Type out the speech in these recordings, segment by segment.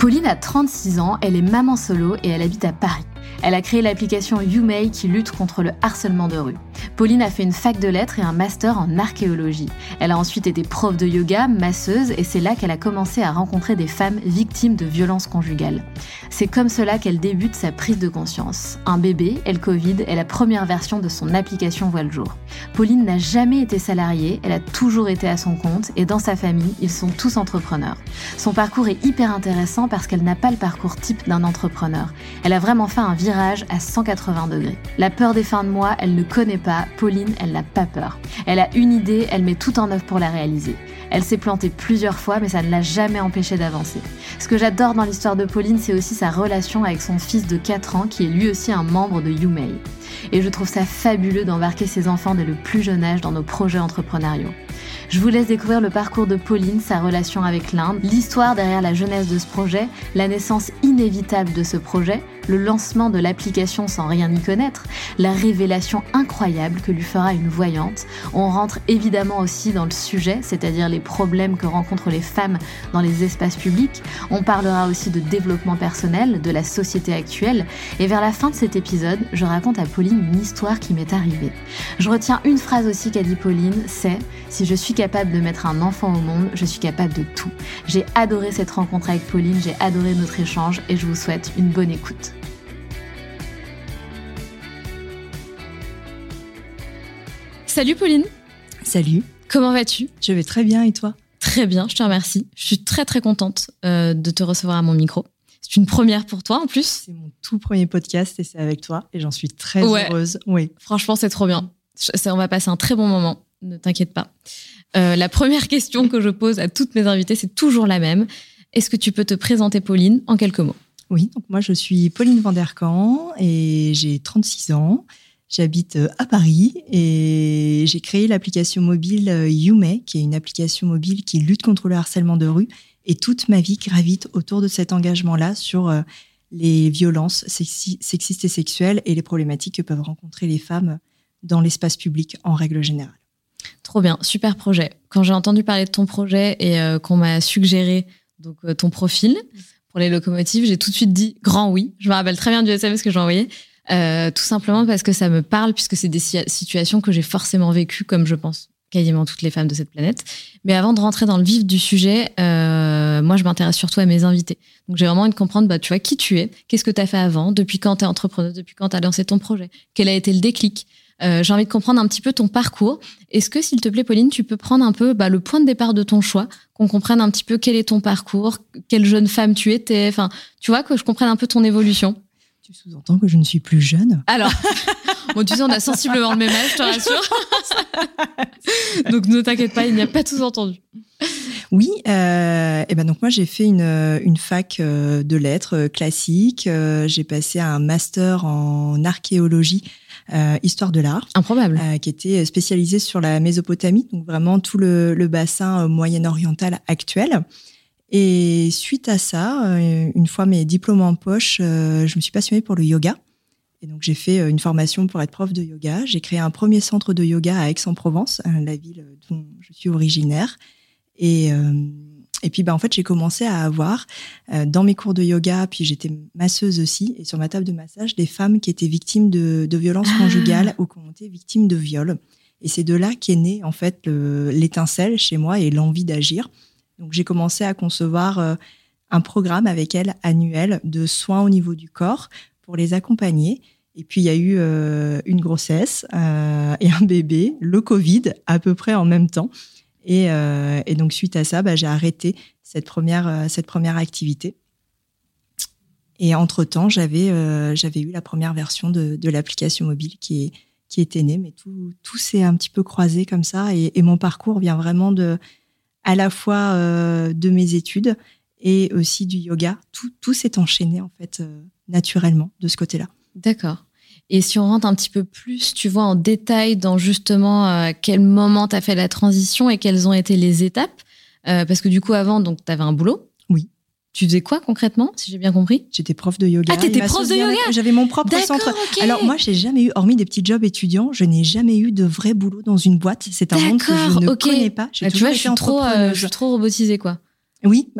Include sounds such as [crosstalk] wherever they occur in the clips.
Pauline a 36 ans, elle est maman solo et elle habite à Paris. Elle a créé l'application YouMay qui lutte contre le harcèlement de rue. Pauline a fait une fac de lettres et un master en archéologie. Elle a ensuite été prof de yoga, masseuse, et c'est là qu'elle a commencé à rencontrer des femmes victimes de violences conjugales. C'est comme cela qu'elle débute sa prise de conscience. Un bébé, elle Covid, est la première version de son application voit le jour. Pauline n'a jamais été salariée, elle a toujours été à son compte, et dans sa famille, ils sont tous entrepreneurs. Son parcours est hyper intéressant parce qu'elle n'a pas le parcours type d'un entrepreneur. Elle a vraiment fait un virage à 180 degrés. La peur des fins de mois, elle ne connaît pas, Pauline, elle n'a pas peur. Elle a une idée, elle met tout en œuvre pour la réaliser. Elle s'est plantée plusieurs fois, mais ça ne l'a jamais empêchée d'avancer. Ce que j'adore dans l'histoire de Pauline, c'est aussi sa relation avec son fils de 4 ans, qui est lui aussi un membre de YouMay. Et je trouve ça fabuleux d'embarquer ses enfants dès le plus jeune âge dans nos projets entrepreneuriaux. Je vous laisse découvrir le parcours de Pauline, sa relation avec l'Inde, l'histoire derrière la jeunesse de ce projet, la naissance inévitable de ce projet, le lancement de l'application sans rien y connaître, la révélation incroyable que lui fera une voyante. On rentre évidemment aussi dans le sujet, c'est-à-dire les problèmes que rencontrent les femmes dans les espaces publics. On parlera aussi de développement personnel, de la société actuelle. Et vers la fin de cet épisode, je raconte à Pauline une histoire qui m'est arrivée. Je retiens une phrase aussi qu'a dit Pauline, c'est si je suis capable de mettre un enfant au monde, je suis capable de tout. J'ai adoré cette rencontre avec Pauline, j'ai adoré notre échange et je vous souhaite une bonne écoute. Salut Pauline. Salut. Comment vas-tu? Je vais très bien et toi? Très bien, je te remercie. Je suis très très contente euh, de te recevoir à mon micro. C'est une première pour toi en plus. C'est mon tout premier podcast et c'est avec toi et j'en suis très heureuse. Oui. Franchement, c'est trop bien. on va passer un très bon moment. Ne t'inquiète pas. Euh, la première question que je pose à toutes mes invitées, c'est toujours la même. Est-ce que tu peux te présenter, Pauline, en quelques mots? Oui, donc moi je suis Pauline Vanderkamp et j'ai 36 ans. J'habite euh, à Paris et j'ai créé l'application mobile euh, YouMay, qui est une application mobile qui lutte contre le harcèlement de rue. Et toute ma vie gravite autour de cet engagement-là sur euh, les violences sexistes et sexuelles et les problématiques que peuvent rencontrer les femmes dans l'espace public en règle générale. Trop bien, super projet. Quand j'ai entendu parler de ton projet et qu'on m'a suggéré donc ton profil pour les locomotives, j'ai tout de suite dit grand oui. Je me rappelle très bien du SMS que j'ai envoyé. Euh, tout simplement parce que ça me parle, puisque c'est des situations que j'ai forcément vécues, comme je pense quasiment toutes les femmes de cette planète. Mais avant de rentrer dans le vif du sujet, euh, moi, je m'intéresse surtout à mes invités. Donc, j'ai vraiment envie de comprendre, bah, tu vois, qui tu es, qu'est-ce que tu as fait avant, depuis quand tu es entrepreneuse, depuis quand tu as lancé ton projet, quel a été le déclic. Euh, j'ai envie de comprendre un petit peu ton parcours. Est-ce que, s'il te plaît, Pauline, tu peux prendre un peu bah, le point de départ de ton choix, qu'on comprenne un petit peu quel est ton parcours, quelle jeune femme tu étais, enfin, tu vois, que je comprenne un peu ton évolution tu sous-entends que je ne suis plus jeune Alors, [laughs] bon, tu sais, on a sensiblement le même âge, je te rassure. [laughs] donc ne t'inquiète pas, il n'y a pas tout entendu. Oui, euh, et ben donc moi j'ai fait une, une fac euh, de lettres euh, classique. j'ai passé un master en archéologie Histoire de l'art. Improbable. qui était spécialisée sur la Mésopotamie, donc vraiment tout le, le bassin moyen-oriental actuel. Et suite à ça, une fois mes diplômes en poche, je me suis passionnée pour le yoga. Et donc j'ai fait une formation pour être prof de yoga. J'ai créé un premier centre de yoga à Aix-en-Provence, la ville dont je suis originaire. Et et puis, bah, en fait, j'ai commencé à avoir euh, dans mes cours de yoga, puis j'étais masseuse aussi, et sur ma table de massage, des femmes qui étaient victimes de, de violences ah. conjugales ou qui ont été victimes de viols. Et c'est de là qu'est née en fait l'étincelle chez moi et l'envie d'agir. Donc, j'ai commencé à concevoir euh, un programme avec elles annuel de soins au niveau du corps pour les accompagner. Et puis il y a eu euh, une grossesse et un bébé, le Covid, à peu près en même temps. Euh, et, donc, suite à ça, bah, j'ai arrêté cette première, euh, cette première activité. Et entre-temps, j'avais euh, j'avais eu la première version de, de l'application mobile qui, est, qui était née, mais tout, tout s'est un petit peu croisé comme ça. Et, mon parcours vient vraiment de, à la fois de mes études et aussi du yoga. Tout, tout s'est enchaîné, en fait, naturellement, de ce côté-là. D'accord. Et si on rentre un petit peu plus, tu vois, en détail dans justement euh, quel moment tu as fait la transition et quelles ont été les étapes, euh, parce que du coup, avant, donc, tu avais un boulot. Tu faisais quoi concrètement, si j'ai bien compris? J'étais prof de yoga. Ah, t'étais prof de yoga J'avais mon propre centre. Alors moi, j'ai jamais eu, hormis des petits jobs étudiants, je n'ai jamais eu de vrai boulot dans une boîte. C'est un monde que je ne connais pas. Ah, tu vois, je suis, trop, euh, je suis trop robotisée, quoi. Oui.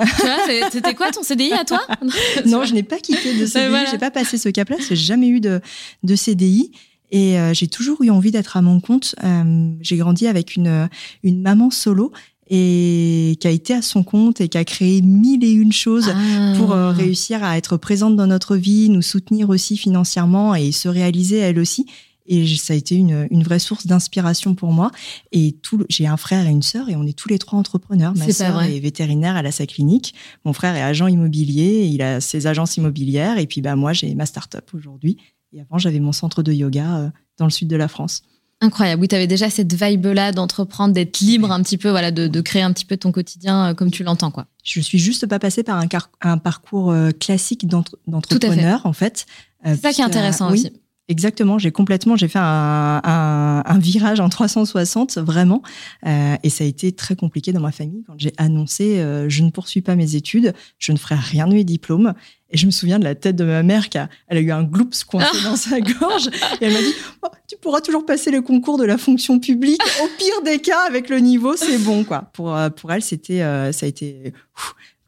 C'était quoi ton CDI à toi? [laughs] Non, je n'ai pas quitté de [laughs] CDI. Je J'ai pas passé ce cap-là. J'ai jamais eu de, de CDI. Et euh, j'ai toujours eu envie d'être à mon compte. Euh, j'ai grandi avec une, une maman solo et qui a été à son compte et qui a créé mille et une choses ah. pour euh, réussir à être présente dans notre vie, nous soutenir aussi financièrement et se réaliser elle aussi. Et ça a été une, une vraie source d'inspiration pour moi. Et tout, j'ai un frère et une sœur et on est tous les trois entrepreneurs. Ma sœur est vétérinaire, elle a sa clinique. Mon frère est agent immobilier, il a ses agences immobilières. Et puis bah, moi, j'ai ma start-up aujourd'hui. Et avant, j'avais mon centre de yoga euh, dans le sud de la France. Incroyable. Oui, tu avais déjà cette vibe-là d'entreprendre, d'être libre un petit peu, voilà, de, de, créer un petit peu ton quotidien euh, comme tu l'entends, quoi. Je suis juste pas passée par un, un parcours euh, classique d'entrepreneur, en fait. C'est ça qui est intéressant aussi. Exactement, j'ai complètement, j'ai fait un, un, un, virage en 360 vraiment, euh, et ça a été très compliqué dans ma famille quand j'ai annoncé euh, je ne poursuis pas mes études, je ne ferai rien de mes diplômes. Et je me souviens de la tête de ma mère qui a, elle a eu un gloops [laughs] coincé dans sa gorge et elle m'a dit oh, tu pourras toujours passer le concours de la fonction publique. Au pire des cas, avec le niveau, c'est bon quoi. Pour euh, pour elle, c'était euh, ça a été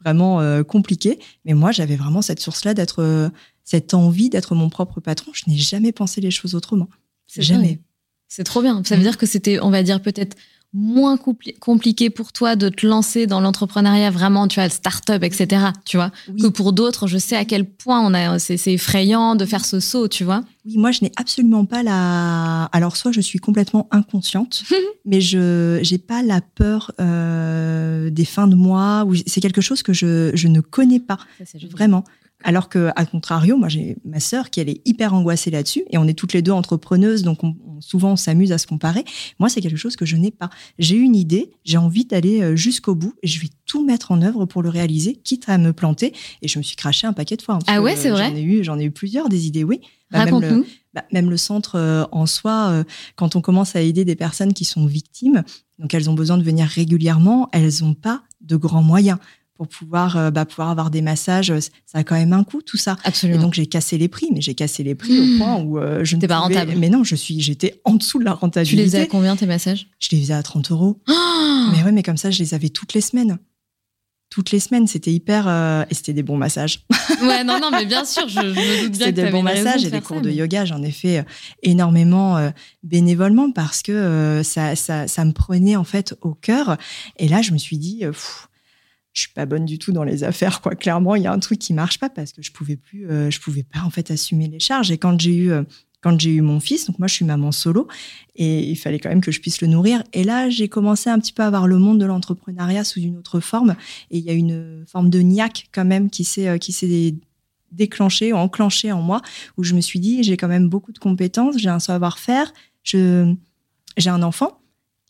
vraiment euh, compliqué. Mais moi, j'avais vraiment cette source-là d'être cette envie d'être mon propre patron. Je n'ai jamais pensé les choses autrement. Jamais. C'est trop bien. Ça veut mm. dire que c'était, on va dire, peut-être moins compliqué pour toi de te lancer dans l'entrepreneuriat vraiment, tu vois, start-up, etc., tu vois, que pour d'autres, je sais à quel point on a, c'est, effrayant de faire ce saut, tu vois. Oui, moi, je n'ai absolument pas la, alors soit je suis complètement inconsciente, [laughs] mais je, j'ai pas la peur euh, des fins de mois, ou c'est quelque chose que je, je ne connais pas, vraiment. Alors que, à contrario, moi j'ai ma sœur qui elle est hyper angoissée là-dessus, et on est toutes les deux entrepreneuses, donc souvent on s'amuse à se comparer. Moi, c'est quelque chose que je n'ai pas. J'ai une idée, j'ai envie d'aller euh, jusqu'au bout, et je vais tout mettre en œuvre pour le réaliser, quitte à me planter. Et je me suis craché un paquet de fois. Hein, ah ouais, c'est vrai. J'en ai eu, j'en ai eu plusieurs des idées, oui. Bah, même, le, bah, même le centre euh, en soi, euh, quand on commence à aider des personnes qui sont victimes, donc elles ont besoin de venir régulièrement, elles n'ont pas de grands moyens pour pouvoir, euh, bah, pouvoir avoir des massages. Euh, ça a quand même un coût, tout ça. Absolument. Et donc, j'ai cassé les prix, mais j'ai cassé les prix au mmh. point où euh, je n'étais pas rentable. Mais non, je suis, j'étais en dessous de la rentabilité. Tu les faisais à combien, tes massages? Je les faisais à 30 euros. Oh mais ouais, mais comme ça, je les avais toutes les semaines. Toutes les semaines, c'était hyper. et c'était des bons massages. [laughs] ouais, non, non, mais bien sûr, je, me doute bien C'était des bons massages et des cours de yoga. J'en ai fait énormément bénévolement parce que ça, ça, ça, me prenait en fait au cœur. Et là, je me suis dit, je suis pas bonne du tout dans les affaires quoi. Clairement il y a un truc qui marche pas parce que je pouvais plus euh, je pouvais pas en fait assumer les charges. Et quand j'ai eu euh, quand j'ai eu mon fils donc moi je suis maman solo et il fallait quand même que je puisse le nourrir. Et là j'ai commencé un petit peu à voir le monde de l'entrepreneuriat sous une autre forme. Et il y a une forme de niaque quand même qui s'est euh, qui s'est déclenché enclenché en moi où je me suis dit j'ai quand même beaucoup de compétences j'ai un savoir-faire j'ai un enfant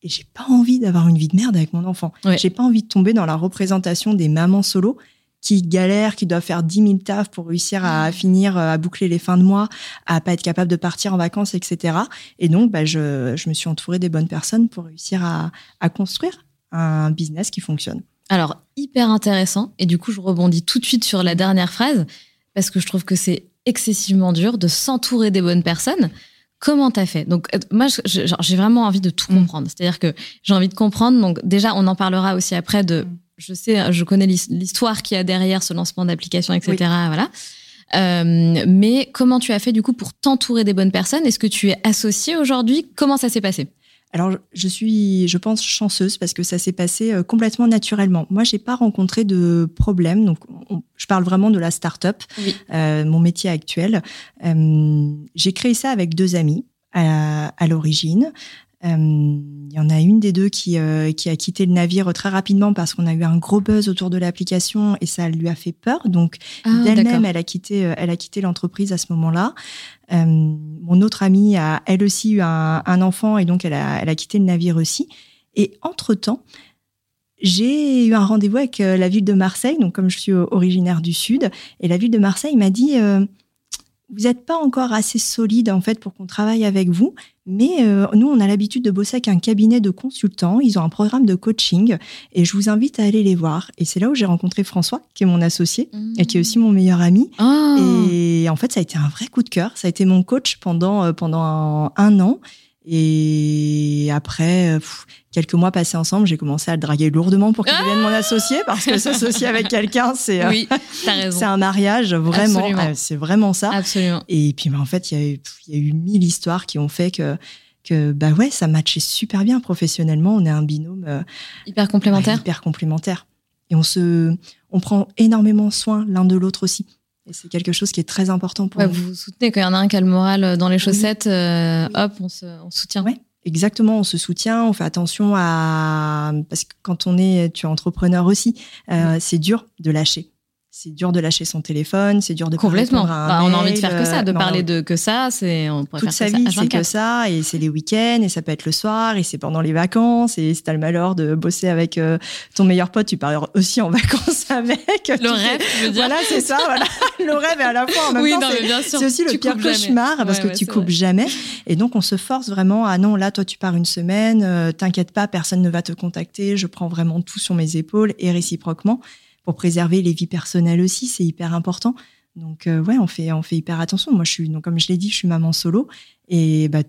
et j'ai pas envie d'avoir une vie de merde avec mon enfant. J'ai pas envie de tomber dans la représentation des mamans solo qui galèrent, qui doivent faire 10 000 tafs pour réussir à finir, à boucler les fins de mois, à pas être capable de partir en vacances, etc. Et donc, bah, je, je me suis entourée des bonnes personnes pour réussir à, à construire un business qui fonctionne. Alors, hyper intéressant. Et du coup, je rebondis tout de suite sur la dernière phrase, parce que je trouve que c'est excessivement dur de s'entourer des bonnes personnes. Comment t'as fait? Donc euh, moi, j'ai vraiment envie de tout mm. comprendre. C'est-à-dire que j'ai envie de comprendre. Donc déjà, on en parlera aussi après de. Mm. Je sais, je connais l'histoire qu'il y a derrière ce lancement d'application, etc. Voilà. Euh, mais comment tu as fait du coup pour t'entourer des bonnes personnes? Est-ce que tu es associé aujourd'hui? Comment ça s'est passé? Alors, je suis, je pense, chanceuse parce que ça s'est passé euh, complètement naturellement. Moi, j'ai pas rencontré de problème. Donc, je parle vraiment de la start-up, euh, mon métier actuel. Euh, j'ai créé ça avec deux amis à, à l'origine. Euh, il y en a une des deux qui, euh, qui a quitté le navire très rapidement parce qu'on a eu un gros buzz autour de l'application et ça lui a fait peur. Donc ah, d'elle-même, elle a quitté, euh, elle a quitté l'entreprise à ce moment-là. mon autre amie a elle aussi eu un, un, enfant et donc elle a, elle a quitté le navire aussi. Et entre temps, j'ai eu un rendez-vous avec la ville de Marseille. Donc comme je suis originaire du sud, et la ville de Marseille m'a dit vous n'êtes pas encore assez solide en fait pour qu'on travaille avec vous, mais euh, nous on a l'habitude de bosser avec un cabinet de consultants. Ils ont un programme de coaching et je vous invite à aller les voir. Et c'est là où j'ai rencontré François, qui est mon associé mmh. et qui est aussi mon meilleur ami. Ah. Et en fait ça a été un vrai coup de cœur. Ça a été mon coach pendant euh, pendant un an. Et après, euh, quelques mois passés ensemble, j'ai commencé à le draguer lourdement pour qu'il devienne mon associé, parce que s'associer avec quelqu'un, c'est oui, c'est un mariage, vraiment. c'est vraiment ça. Absolument. Et puis, bah, en fait, il y, a eu, y a eu mille histoires qui ont fait que que bah ouais, ça matchait super bien professionnellement. On est un binôme euh, hyper complémentaire. hyper complémentaire. Et on se, on prend énormément soin l'un de l'autre aussi. Et c'est quelque chose qui est très important pour nous. Vous vous soutenez quand il y en a un qui a le moral euh, dans les chaussettes, euh, hop, on se, on soutient. Oui, exactement, on se soutient, on fait attention à... Parce que quand on est, tu es entrepreneur aussi, euh, c'est dur de lâcher c'est dur de lâcher son téléphone, c'est dur de complètement. Bah, on a envie de faire que ça, de parler de que ça, c'est on toute sa vie, c'est que ça, et c'est les week-ends, et ça peut être le soir, et c'est pendant les vacances, et si t'as le malheur de bosser avec euh, ton meilleur pote, tu pars aussi en [laughs] vacances avec. Le rêve, je veux dire. Voilà, c'est ça, voilà. [laughs] le rêve et à la fois en même oui, temps, c'est aussi le pire cauchemar parce que tu coupes jamais, et donc on se force vraiment à non, là toi tu pars une semaine, euh, t'inquiète pas, personne ne va te contacter, je prends vraiment tout sur mes épaules et réciproquement pour préserver les vies personnelles aussi, c'est hyper important. Donc euh, ouais, on fait on fait hyper attention. Moi, je suis donc comme je l'ai dit, je suis maman solo et bah,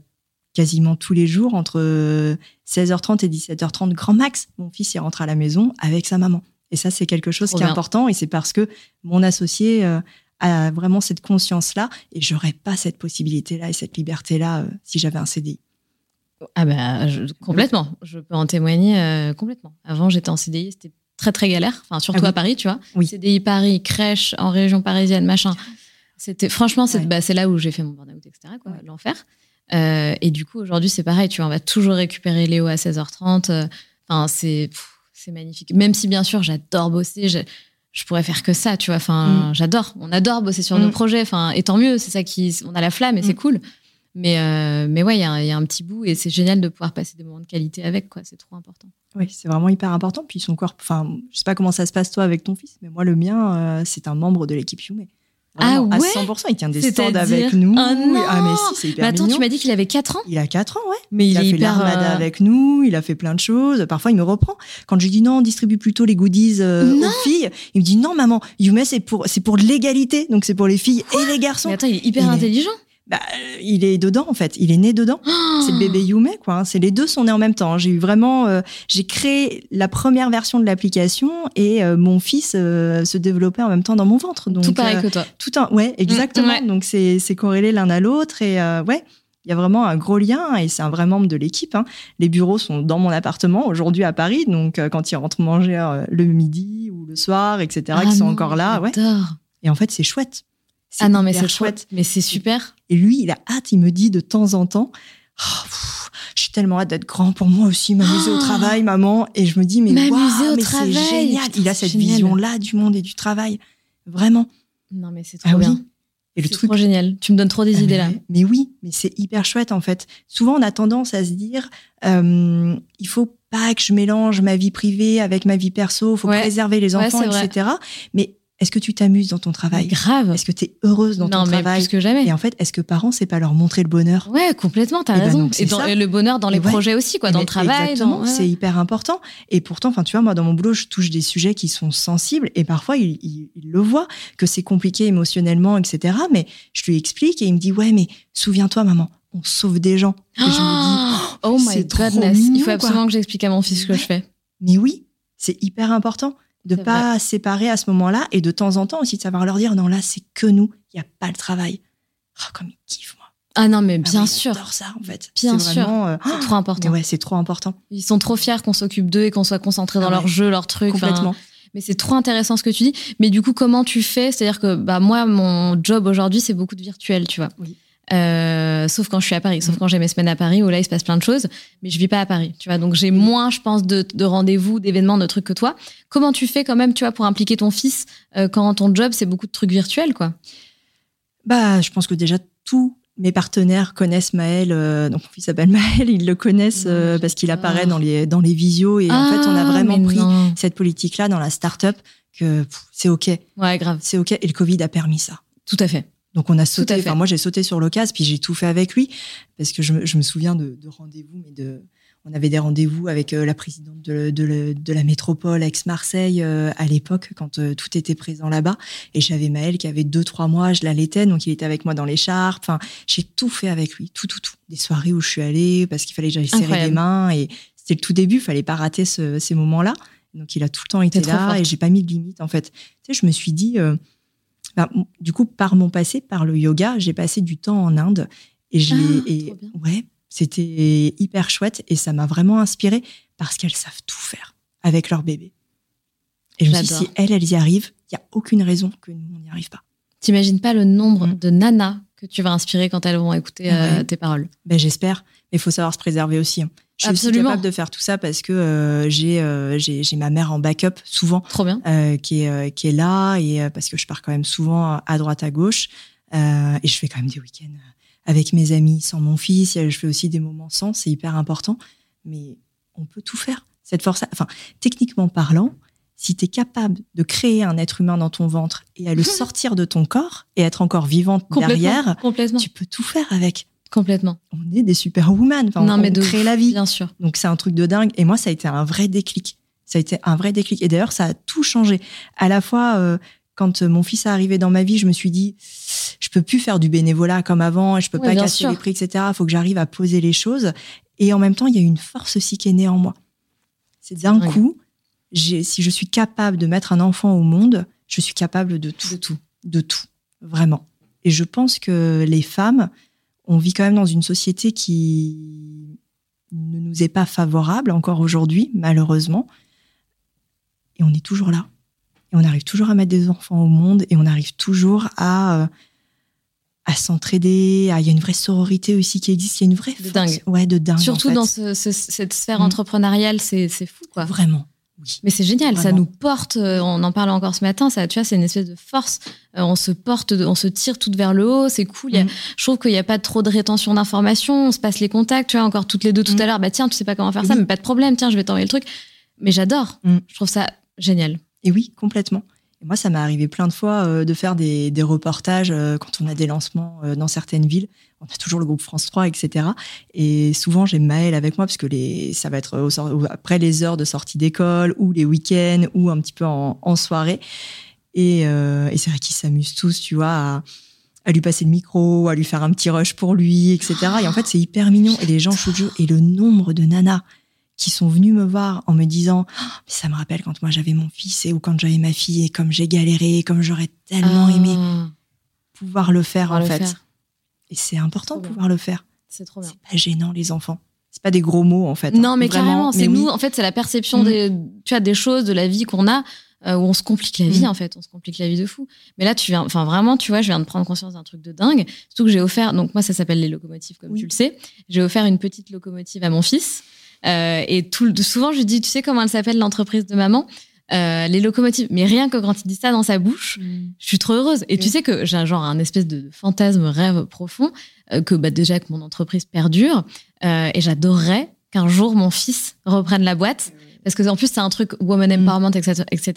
quasiment tous les jours entre 16h30 et 17h30 grand max, mon fils il rentre à la maison avec sa maman. Et ça c'est quelque chose qui est important et c'est parce que mon associé euh, a vraiment cette conscience là et j'aurais pas cette possibilité là et cette liberté là euh, si j'avais un CDI. Ah ben complètement, je peux en témoigner complètement. Avant j'étais en CDI, c'était très très galère, enfin surtout ah à Paris, tu vois. Oui. CDI Paris, crèche en région parisienne, machin. C'était franchement, c'est bah, là où j'ai fait mon burn-out, etc. Quoi, l'enfer. Euh, et du coup, aujourd'hui, c'est pareil. Tu vois, on va toujours récupérer Léo à 16h30. Euh, enfin, c'est c'est magnifique. Même si bien sûr, j'adore bosser. Je, je pourrais faire que ça, tu vois. Enfin, mm. j'adore. On adore bosser sur nos mm. projets. Enfin, et tant mieux. C'est ça qui, on a la flamme et c'est mm. cool. Mais, euh, mais ouais, il y, y, a un petit bout et c'est génial de pouvoir passer des moments de qualité avec, quoi. C'est trop important. Oui, c'est vraiment hyper important. Puis son corps, enfin, je sais pas comment ça se passe toi avec ton fils, mais moi, le mien, euh, c'est un membre de l'équipe Yume. ah ouais À 100%, il tient des stands avec nous. Ah, non ah mais si, c'est hyper mais attends, tu m'as dit qu'il avait 4 ans Il a 4 ans, ouais. Mais il, a fait l'armada euh, avec nous, il a fait plein de choses. Parfois, il me reprend. Quand je lui dis non, distribue plutôt les goodies euh, aux filles, il me dit non, maman, Yume, c'est pour, c'est pour l'égalité. Donc, c'est pour les filles et les garçons. Mais attends, il est hyper intelligent bah, il est dedans en fait, il est né dedans. [gasps] c'est le bébé Yume quoi. Hein. C'est les deux sont nés en même temps. J'ai eu vraiment, euh, j'ai créé la première version de l'application et euh, mon fils euh, se développait en même temps dans mon ventre. Donc tout pareil que toi. Tout un, ouais, exactement. Donc c'est c'est corrélé l'un à l'autre et ouais. Il y a vraiment un gros lien et c'est un vrai membre de l'équipe. Hein. Les bureaux sont dans mon appartement aujourd'hui à Paris, donc quand ils rentrent manger le midi ou le soir, etc., ah ils sont encore là. Ouais. Et en fait, c'est chouette. Ah non, mais c'est chouette. Mais c'est super. Et lui, il a hâte, il me dit de temps en temps, oh, je suis tellement hâte d'être grand pour moi aussi, m'amuser au oh travail, maman. Et je me dis, mais, wow, mais c'est génial. Il a cette vision-là du monde et du travail. Vraiment. Non, mais c'est ah trop bien. Et le truc trop génial. Tu me donnes trop des ah, idées là. Mais oui, mais c'est hyper chouette en fait. Souvent, on a tendance à se dire, euh, il faut pas que je mélange ma vie privée avec ma vie perso, faut préserver les enfants, etc. Mais est-ce que tu t'amuses dans ton travail? Grave. Est-ce que tu es heureuse dans non, ton mais travail? plus que jamais. Et en fait, est-ce que parents, c'est pas leur montrer le bonheur? Ouais, complètement, t'as Eh ben raison. c'est et, dans- et le bonheur dans les ouais. projets aussi, quoi, dans Mais le travail. Exactement, dans- ouais. c'est hyper important. Et pourtant, enfin, tu vois, moi, dans mon boulot, je touche des sujets qui sont sensibles et parfois, il, il- il le voit, que c'est compliqué émotionnellement, etc. Mais je lui explique et il me dit, ouais, mais souviens-toi, maman, on sauve des gens. Et je me dis, oh my goodness. Il faut quoi. absolument que j'explique à mon fils ce que je fais. mais oui, c'est hyper important de pas séparer à ce moment-là et de temps en temps aussi de savoir leur dire, non, là, c'est que nous, il n'y a pas le travail. Oh, comme il kiffe, moi. Ah non, mais Ah bien sûr. Ça, en fait. Bien sûr. euh, C'est trop important. ouais, c'est trop important. Ils sont trop fiers qu'on s'occupe d'eux et qu'on soit concentrés dans Ah leur ouais. jeu, leur truc. Complètement. Mais c'est trop intéressant ce que tu dis. Mais du coup, comment tu fais? C'est-à-dire que bah, moi, mon job aujourd'hui, c'est beaucoup de virtuel, tu vois. Oui. Euh, sauf quand je suis à Paris, sauf Mm. quand j'ai mes semaines à Paris où là il se passe plein de choses, mais je vis pas à Paris, tu vois. Donc j'ai moins, je pense, de, de rendez-vous, d'événements, de trucs que toi. Comment tu fais quand même, tu vois, pour impliquer ton fils euh, quand ton job c'est beaucoup de trucs virtuels, quoi? Bah, je pense que déjà tous mes partenaires connaissent Maël. euh, donc mon fils s'appelle [laughs] Maël, ils le connaissent euh, parce qu'il apparaît dans les dans les visios et en fait on a Ah, vraiment pris non. cette politique là dans la start-up que c'est ok, Ouais, grave, c'est ok et le Covid a permis ça. tout à fait. Donc on a sauté. Enfin moi j'ai sauté sur l'occasion puis j'ai tout fait avec lui parce que je me, je me souviens de, de rendez-vous mais de on avait des rendez-vous avec euh, la présidente de, de, de la métropole ex-Marseille euh, à l'époque quand euh, tout était présent là-bas. Et j'avais Maël qui avait deux trois mois je l'allaitais donc il était avec moi dans l'écharpe enfin j'ai tout fait avec lui tout tout tout. Des soirées où je suis allée parce qu'il fallait que j'aille serrer les mains et c'était le tout début fallait pas rater ce- ces moments-là. Donc il a tout le temps été là et j'ai pas mis de limite en fait. Tu sais je me suis dit euh, bah, du coup, par mon passé, par le yoga, j'ai passé du temps en Inde et je Ah, ouais, c'était hyper chouette et ça m'a vraiment inspirée parce qu'elles savent tout faire avec leur bébé. Et je me suis dit, si elles, elles y arrivent, il y a aucune raison que nous on n'y arrive pas. T'imagines pas le nombre Mm. de nanas que tu vas inspirer quand elles vont écouter euh, Ouais. tes paroles. Ben j'espère, mais il faut savoir se préserver aussi. hein. Je suis Absolument. capable de faire tout ça parce que euh, j'ai euh, j'ai ma mère en backup souvent Trop bien. euh, qui, est, qui est là et parce que je pars quand même souvent à droite à gauche et je fais quand même des week-ends avec mes amis sans mon fils je fais aussi des moments sans c'est hyper important mais on peut tout faire cette force enfin techniquement parlant si tu es capable de créer un être humain dans ton ventre et à le [laughs] sortir de ton corps et être encore vivante Complètement. derrière Complètement. tu peux tout faire avec Complètement. on est des superwoman enfin, non, on, mais on de crée ouf, la vie Bien sûr. donc c'est un truc de dingue. Et moi, ça a été un vrai déclic. Ça a été un vrai déclic. Et d'ailleurs, ça a tout changé. À la fois, euh, quand euh, mon fils est arrivé dans ma vie, je me suis dit, je peux plus faire du bénévolat comme avant. Je peux pas casser sûr. les prix, etc. Il faut que j'arrive à poser les choses. Et en même temps, il y a une force aussi qui est née en moi. C'est d'un coup, si je suis capable de mettre un enfant au monde, je suis capable de tout. De tout. De tout. Vraiment. Et je pense que les femmes, on vit quand même dans une société qui ne nous est pas favorable encore aujourd'hui, malheureusement. Et on est toujours là. Et on arrive toujours à mettre des enfants au monde et on arrive toujours à, euh, à s'entraider. à- Il y a une vraie sororité aussi qui existe. Il y a une vraie De force. dingue. Ouais, de dingue. Surtout en fait. dans ce- ce- cette sphère Mm. entrepreneuriale, c'est c'est fou, quoi. Vraiment. Oui. Mais c'est génial, ça nous porte. euh, On en parlait encore ce matin. Ça, tu vois, c'est une espèce de force. Euh, on se porte, on se tire toutes vers le haut. C'est cool. Il y a- Mm. je trouve qu'il n'y a pas trop de rétention d'informations. On se passe les contacts. Tu vois, encore toutes les deux tout Mm. à l'heure. Bah tiens, tu sais pas comment faire ça, mais pas de problème. Tiens, je vais t'envoyer le truc. Mais j'adore. Mm. Je trouve ça génial. Et oui, complètement. Moi, ça m'est arrivé plein de fois euh, de faire des, des reportages euh, quand on a des lancements euh, dans certaines villes. On a toujours le groupe France 3, etc. Et souvent, j'ai Maël avec moi parce que les, ça va être après les heures de sortie d'école ou les week-ends ou un petit peu en, soirée. Et, c'est vrai qu'ils s'amusent tous, tu vois, à, lui passer le micro, à lui faire un petit rush pour lui, etc. Et en fait, c'est hyper mignon. Et les gens jeu. Et le nombre de nanas qui sont venus me voir en me disant Ah, mais ça me rappelle quand moi j'avais mon fils et ou quand j'avais ma fille et comme j'ai galéré, comme j'aurais tellement Ah, aimé pouvoir le faire pouvoir en le fait. faire. Et c'est important de bien. pouvoir le faire. C'est trop bien. C'est pas gênant les enfants. C'est pas des gros mots en fait. Non, mais Vraiment, carrément, c'est oui. nous. En fait, c'est la perception Mm. des, tu vois, des choses, de la vie qu'on a, euh, où on se complique la vie. Mm. En fait, on se complique la vie de fou. Mais là, tu viens, enfin vraiment, tu vois, je viens de prendre conscience d'un truc de dingue. Surtout que j'ai offert, donc moi, ça s'appelle les locomotives, comme Oui. tu le sais. J'ai offert une petite locomotive à mon fils. Euh, et tout, le- souvent, je lui dis, tu sais comment elle s'appelle l'entreprise de maman? Euh, Les locomotives. Mais rien que quand il dit ça dans sa bouche, je suis trop heureuse. Et tu Oui. sais que j'ai un genre un espèce de fantasme, rêve profond, euh, que bah, déjà que mon entreprise perdure. euh, et j'adorerais qu'un jour mon fils reprenne la boîte. Parce que en plus, c'est un truc woman Mm. empowerment, etc., etc.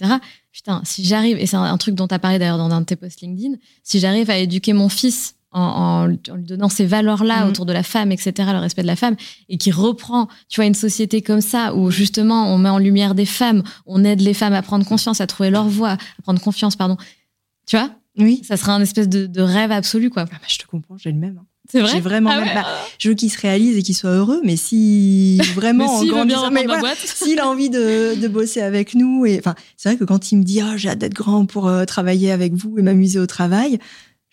Putain, si j'arrive, et c'est un, un truc dont tu as parlé d'ailleurs dans un de tes posts LinkedIn, si j'arrive à éduquer mon fils en, lui donnant ces valeurs-là Mm. autour de la femme, etc., le respect de la femme, et qui reprend, tu vois, une société comme ça, où justement, on met en lumière des femmes, on aide les femmes à prendre conscience, à trouver leur voie, à prendre confiance, pardon. Tu vois? Oui. Ça serait un espèce de, de rêve absolu, quoi. Ah bah, je te comprends, j'ai le même. hein. C'est vrai? J'ai vraiment Ah même. bah, je veux qu'il se réalise et qu'il soit heureux, mais si [laughs] vraiment s'il ma voilà, [laughs] a envie de, de bosser avec nous, et enfin, c'est vrai que quand il me dit ah j'ai hâte d'être grand pour euh, travailler avec vous et m'amuser au travail,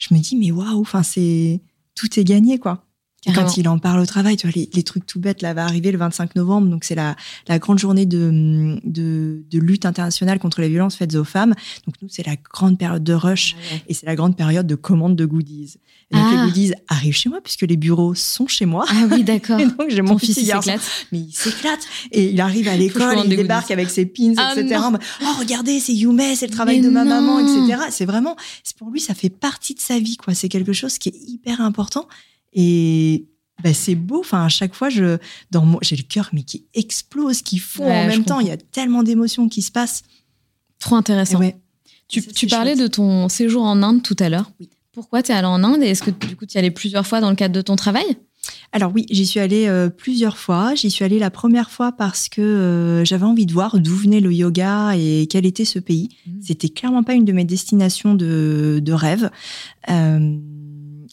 je me dis mais waouh, enfin c'est tout est gagné quoi. Carrément. quand il en parle au travail, tu vois, les, les trucs tout bêtes, là, va arriver le 25 novembre, donc c'est la, la grande journée de, de, de lutte internationale contre les violences faites aux femmes. Donc nous, c'est la grande période de rush et c'est la grande période de commande de goodies. Et donc Ah. les goodies arrivent chez moi puisque les bureaux sont chez moi. Ah oui, d'accord. [laughs] Et donc j'ai mon fils, garçon, s'éclate. mais il s'éclate. Et il arrive à [laughs] l'école, il débarque goodies. avec ses pins, Ah etc. non. Oh, regardez, c'est Yume, c'est le travail Mais de ma maman, etc. C'est vraiment, pour lui, ça fait partie de sa vie, quoi. C'est quelque chose qui est hyper important. Et bah, c'est beau. Enfin, à chaque fois, je, dans mon, j'ai le cœur, mais qui explose, qui fond Ouais, en même temps. Il y a tellement d'émotions qui se passent. Trop intéressant. ouais. Tu, Ça, tu c'est parlais chouette. de ton séjour en Inde tout à l'heure. Oui. Pourquoi tu es allé en Inde? Et est-ce que du coup tu y allais plusieurs fois dans le cadre de ton travail? Alors oui, j'y suis allée euh, plusieurs fois. J'y suis allée la première fois parce que euh, j'avais envie de voir d'où venait le yoga et quel était ce pays. C'était clairement pas une de mes destinations de, de rêve. Euh,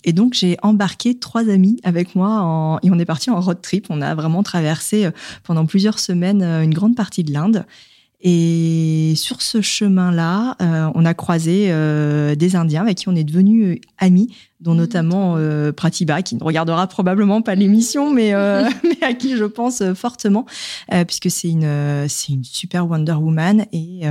et donc j'ai embarqué trois amis avec moi en- et on est parti en road trip. On a vraiment traversé euh, pendant plusieurs semaines euh, une grande partie de l'Inde. Et sur ce chemin-là, euh, on a croisé euh, des Indiens avec qui on est devenus amis, dont Mmh, notamment euh, Pratibha, qui ne regardera probablement pas l'émission, mais, [laughs] mais à qui je pense fortement, puisque c'est une, c'est une super Wonder Woman. Et,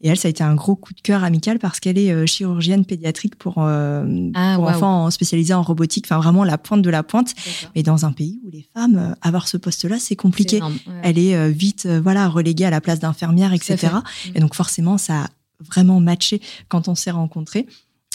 et elle, ça a été un gros coup de cœur amical parce qu'elle est euh, chirurgienne pédiatrique pour, euh, Ah, pour enfants spécialisés en robotique, enfin vraiment la pointe de la pointe. Mais dans un pays où les femmes, euh, avoir ce poste-là, c'est compliqué. C'est énorme, ouais. Elle est vite voilà reléguée à la place d'infirmière, etc. Et donc forcément, ça a vraiment matché quand on s'est rencontrés.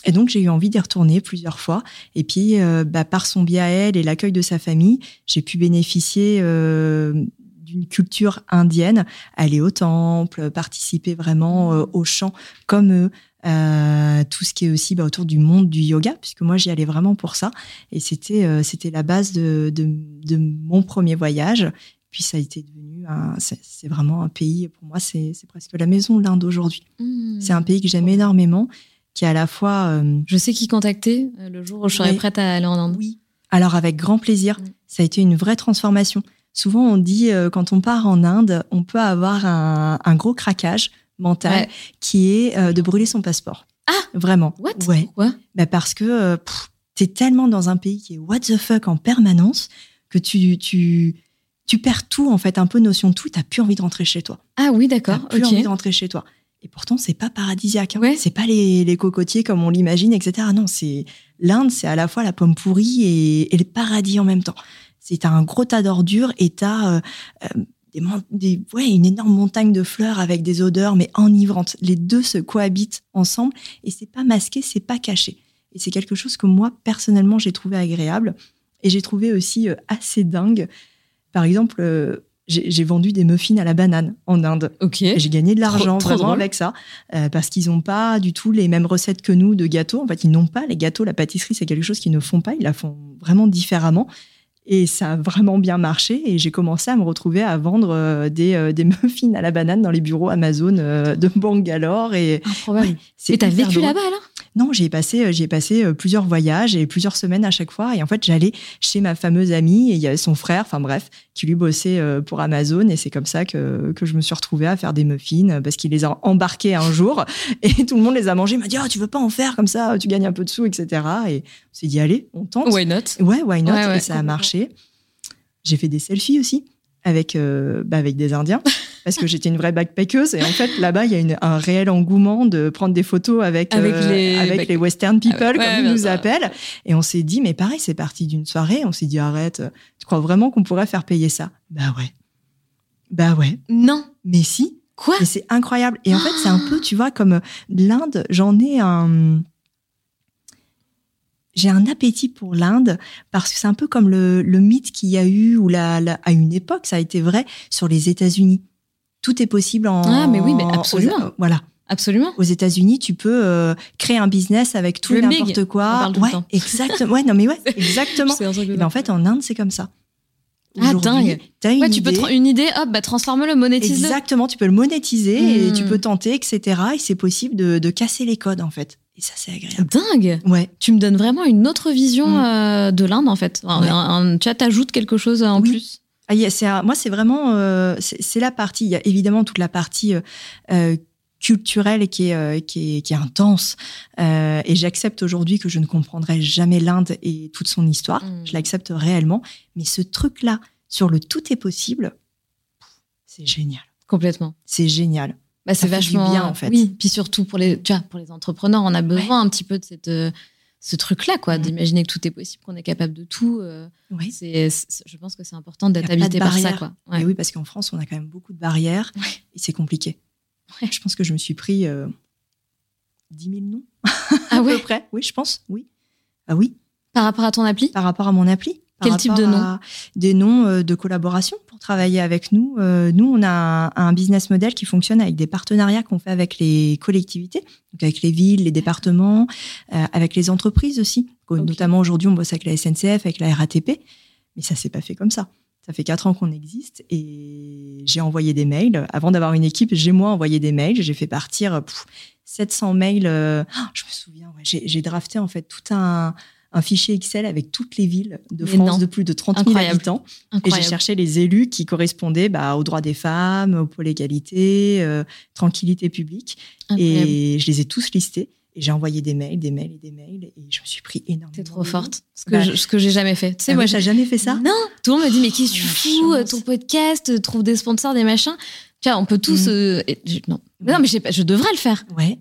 Et donc j'ai eu envie d'y retourner plusieurs fois. Et puis euh, bah, par son biais à elle et l'accueil de sa famille, j'ai pu bénéficier euh, d'une culture indienne, aller au temple, participer vraiment euh, au chant comme eux. euh, tout ce qui est aussi bah, autour du monde du yoga, puisque moi j'y allais vraiment pour ça. Et c'était euh, c'était la base de, de, de mon premier voyage. Puis ça a été devenu c'est vraiment un pays pour moi, c'est presque la maison de l'Inde aujourd'hui. Mmh. C'est un pays que j'aime énormément, qui est à la fois euh, Je sais qui contacter le jour où je serai prête à aller en Inde. oui. Alors avec grand plaisir, Mm. ça a été une vraie transformation. Souvent on dit euh, quand on part en Inde, on peut avoir un, un gros craquage mental Ouais. qui est euh, de brûler son passeport. Ah Vraiment. What? Ouais. Pourquoi Bah parce que euh, pff, t'es tellement dans un pays qui est what the fuck en permanence que tu, tu, tu perds tout, en fait, un peu notion de tout. T'as plus envie de rentrer chez toi. Ah oui, d'accord. plus Ok. envie de rentrer chez toi. Et pourtant, c'est pas paradisiaque. hein. Ouais. C'est pas les, les cocotiers comme on l'imagine, etc. Non, c'est l'Inde, c'est à la fois la pomme pourrie et, le paradis en même temps. C'est un gros tas d'ordures et t'as euh, euh, des, des, ouais, une énorme montagne de fleurs avec des odeurs mais enivrantes. Les deux se cohabitent ensemble et c'est pas masqué, c'est pas caché. Et c'est quelque chose que moi personnellement j'ai trouvé agréable et j'ai trouvé aussi euh, assez dingue. Par exemple, j'ai vendu des muffins à la banane en Inde. Ok. J'ai gagné de l'argent vraiment drôle. avec ça, euh, parce qu'ils n'ont pas du tout les mêmes recettes que nous de gâteaux. En fait, ils n'ont pas les gâteaux, la pâtisserie, c'est quelque chose qu'ils ne font pas. Ils la font vraiment différemment. Et ça a vraiment bien marché. Et j'ai commencé à me retrouver à vendre euh, des, euh, des [laughs] muffins à la banane dans les bureaux Amazon de Bangalore. Et Improbable. ouais, c'est Et t'as vécu là-bas alors? Non, j'y ai passé, euh, j'y ai passé euh, plusieurs voyages et plusieurs semaines à chaque fois. Et en fait, j'allais chez ma fameuse amie et il y avait son frère, enfin bref, qui lui bossait euh, pour Amazon. Et c'est comme ça que, que je me suis retrouvée à faire des muffins parce qu'il les a embarqués un jour [laughs] et tout le monde les a mangés. Il m'a dit, oh, tu veux pas en faire comme ça, tu gagnes un peu de sous, etc. Et on s'est dit, allez, on tente. Why not? Ouais, why not Ouais, ouais, Et ça a marché. J'ai fait des selfies aussi avec, euh, bah, avec des Indiens parce que j'étais une vraie backpackeuse. Et en fait, là-bas, il y a une- un réel engouement de prendre des photos avec, Avec euh, les- avec les Western people, Ah ouais, comme ouais, ils nous sûr. appellent. Et on s'est dit, mais pareil, c'est parti d'une soirée. On s'est dit, arrête, tu crois vraiment qu'on pourrait faire payer ça? Bah ouais. Bah ouais. Non. Mais si, Quoi? Et c'est incroyable. Et en fait, c'est un peu, tu vois, comme l'Inde, j'en ai un. J'ai un appétit pour l'Inde parce que c'est un peu comme le, le mythe qu'il y a eu ou la, la- à une époque, ça a été vrai sur les États-Unis. Tout est possible en. Ah, mais oui, mais absolument. aux- voilà. Absolument. Aux États-Unis, tu peux euh, créer un business avec tout Le n'importe quoi. le ouais, exactement. Ouais, non, mais ouais, [laughs] exactement. Et ben, en fait, en Inde, c'est comme ça. Ah, dingue. T'as une Ouais, tu peux idée. une idée, hop, bah, transforme-le, monétise-le. Exactement, tu peux le monétiser et Hmm. tu peux tenter, etc. Et c'est possible de, de casser les codes, en fait. Et ça, c'est agréable. Dingue. Ouais. Tu me donnes vraiment une autre vision Mm. euh, de l'Inde, en fait. Un- Ouais. un- tu vois, t'ajoutes quelque chose en Oui. plus. Ah, un- moi, c'est vraiment, euh, c'est la partie. Il y a évidemment toute la partie euh, culturelle qui est, qui est, qui est intense. Euh, et j'accepte aujourd'hui que je ne comprendrai jamais l'Inde et toute son histoire. Mm. Je l'accepte réellement. Mais ce truc-là, sur le tout est possible, c'est génial. Complètement. C'est génial. Bah, c'est vachement bien, en fait. Oui, puis surtout pour les, tu vois, pour les entrepreneurs, on a besoin un petit peu de cette, euh, ce truc-là, quoi, d'imaginer que tout est possible, qu'on est capable de tout. euh, Oui. c'est, je pense que c'est important d'être habité par ça, quoi. Et oui, parce qu'en France, on a quand même beaucoup de barrières Ouais. et c'est compliqué. Ouais. Je pense que je me suis pris euh, 10 000 noms [laughs] Ah à ouais? peu près. Oui, je pense. Oui. Ah oui, Par rapport à ton appli? par rapport à mon appli. Quel type de nom à Des noms euh, de collaboration pour travailler avec nous. Euh, nous, on a un, business model qui fonctionne avec des partenariats qu'on fait avec les collectivités, donc avec les villes, les départements, euh, avec les entreprises aussi. Notamment aujourd'hui, on bosse avec la SNCF, avec la RATP. Mais ça s'est pas fait comme ça. Ça fait quatre ans qu'on existe et j'ai envoyé des mails. Avant d'avoir une équipe, j'ai moi envoyé des mails. J'ai fait partir pff, 700 mails. ah, je me souviens, ouais, j'ai drafté en fait tout un, un fichier Excel avec toutes les villes de Mais France non. de plus de 30 000 Incroyable. habitants. Et j'ai Incroyable. cherché les élus qui correspondaient bah, aux droits des femmes, aux pôles égalité, euh, tranquillité publique. Incroyable. Et je les ai tous listés. Et j'ai envoyé des mails, des mails et des mails. Et je me suis pris énormément. T'es trop forte. Ce que, Bah, je- ce que j'ai jamais fait. Tu sais, Ah moi, j'ai- jamais fait ça? Non, tout le monde me dit mais qu'est-ce que tu la fous euh. Ton podcast, euh, trouve des sponsors, des machins. Tu vois, on peut tous. Euh, je- non. Mais non, mais je devrais le faire. Ouais.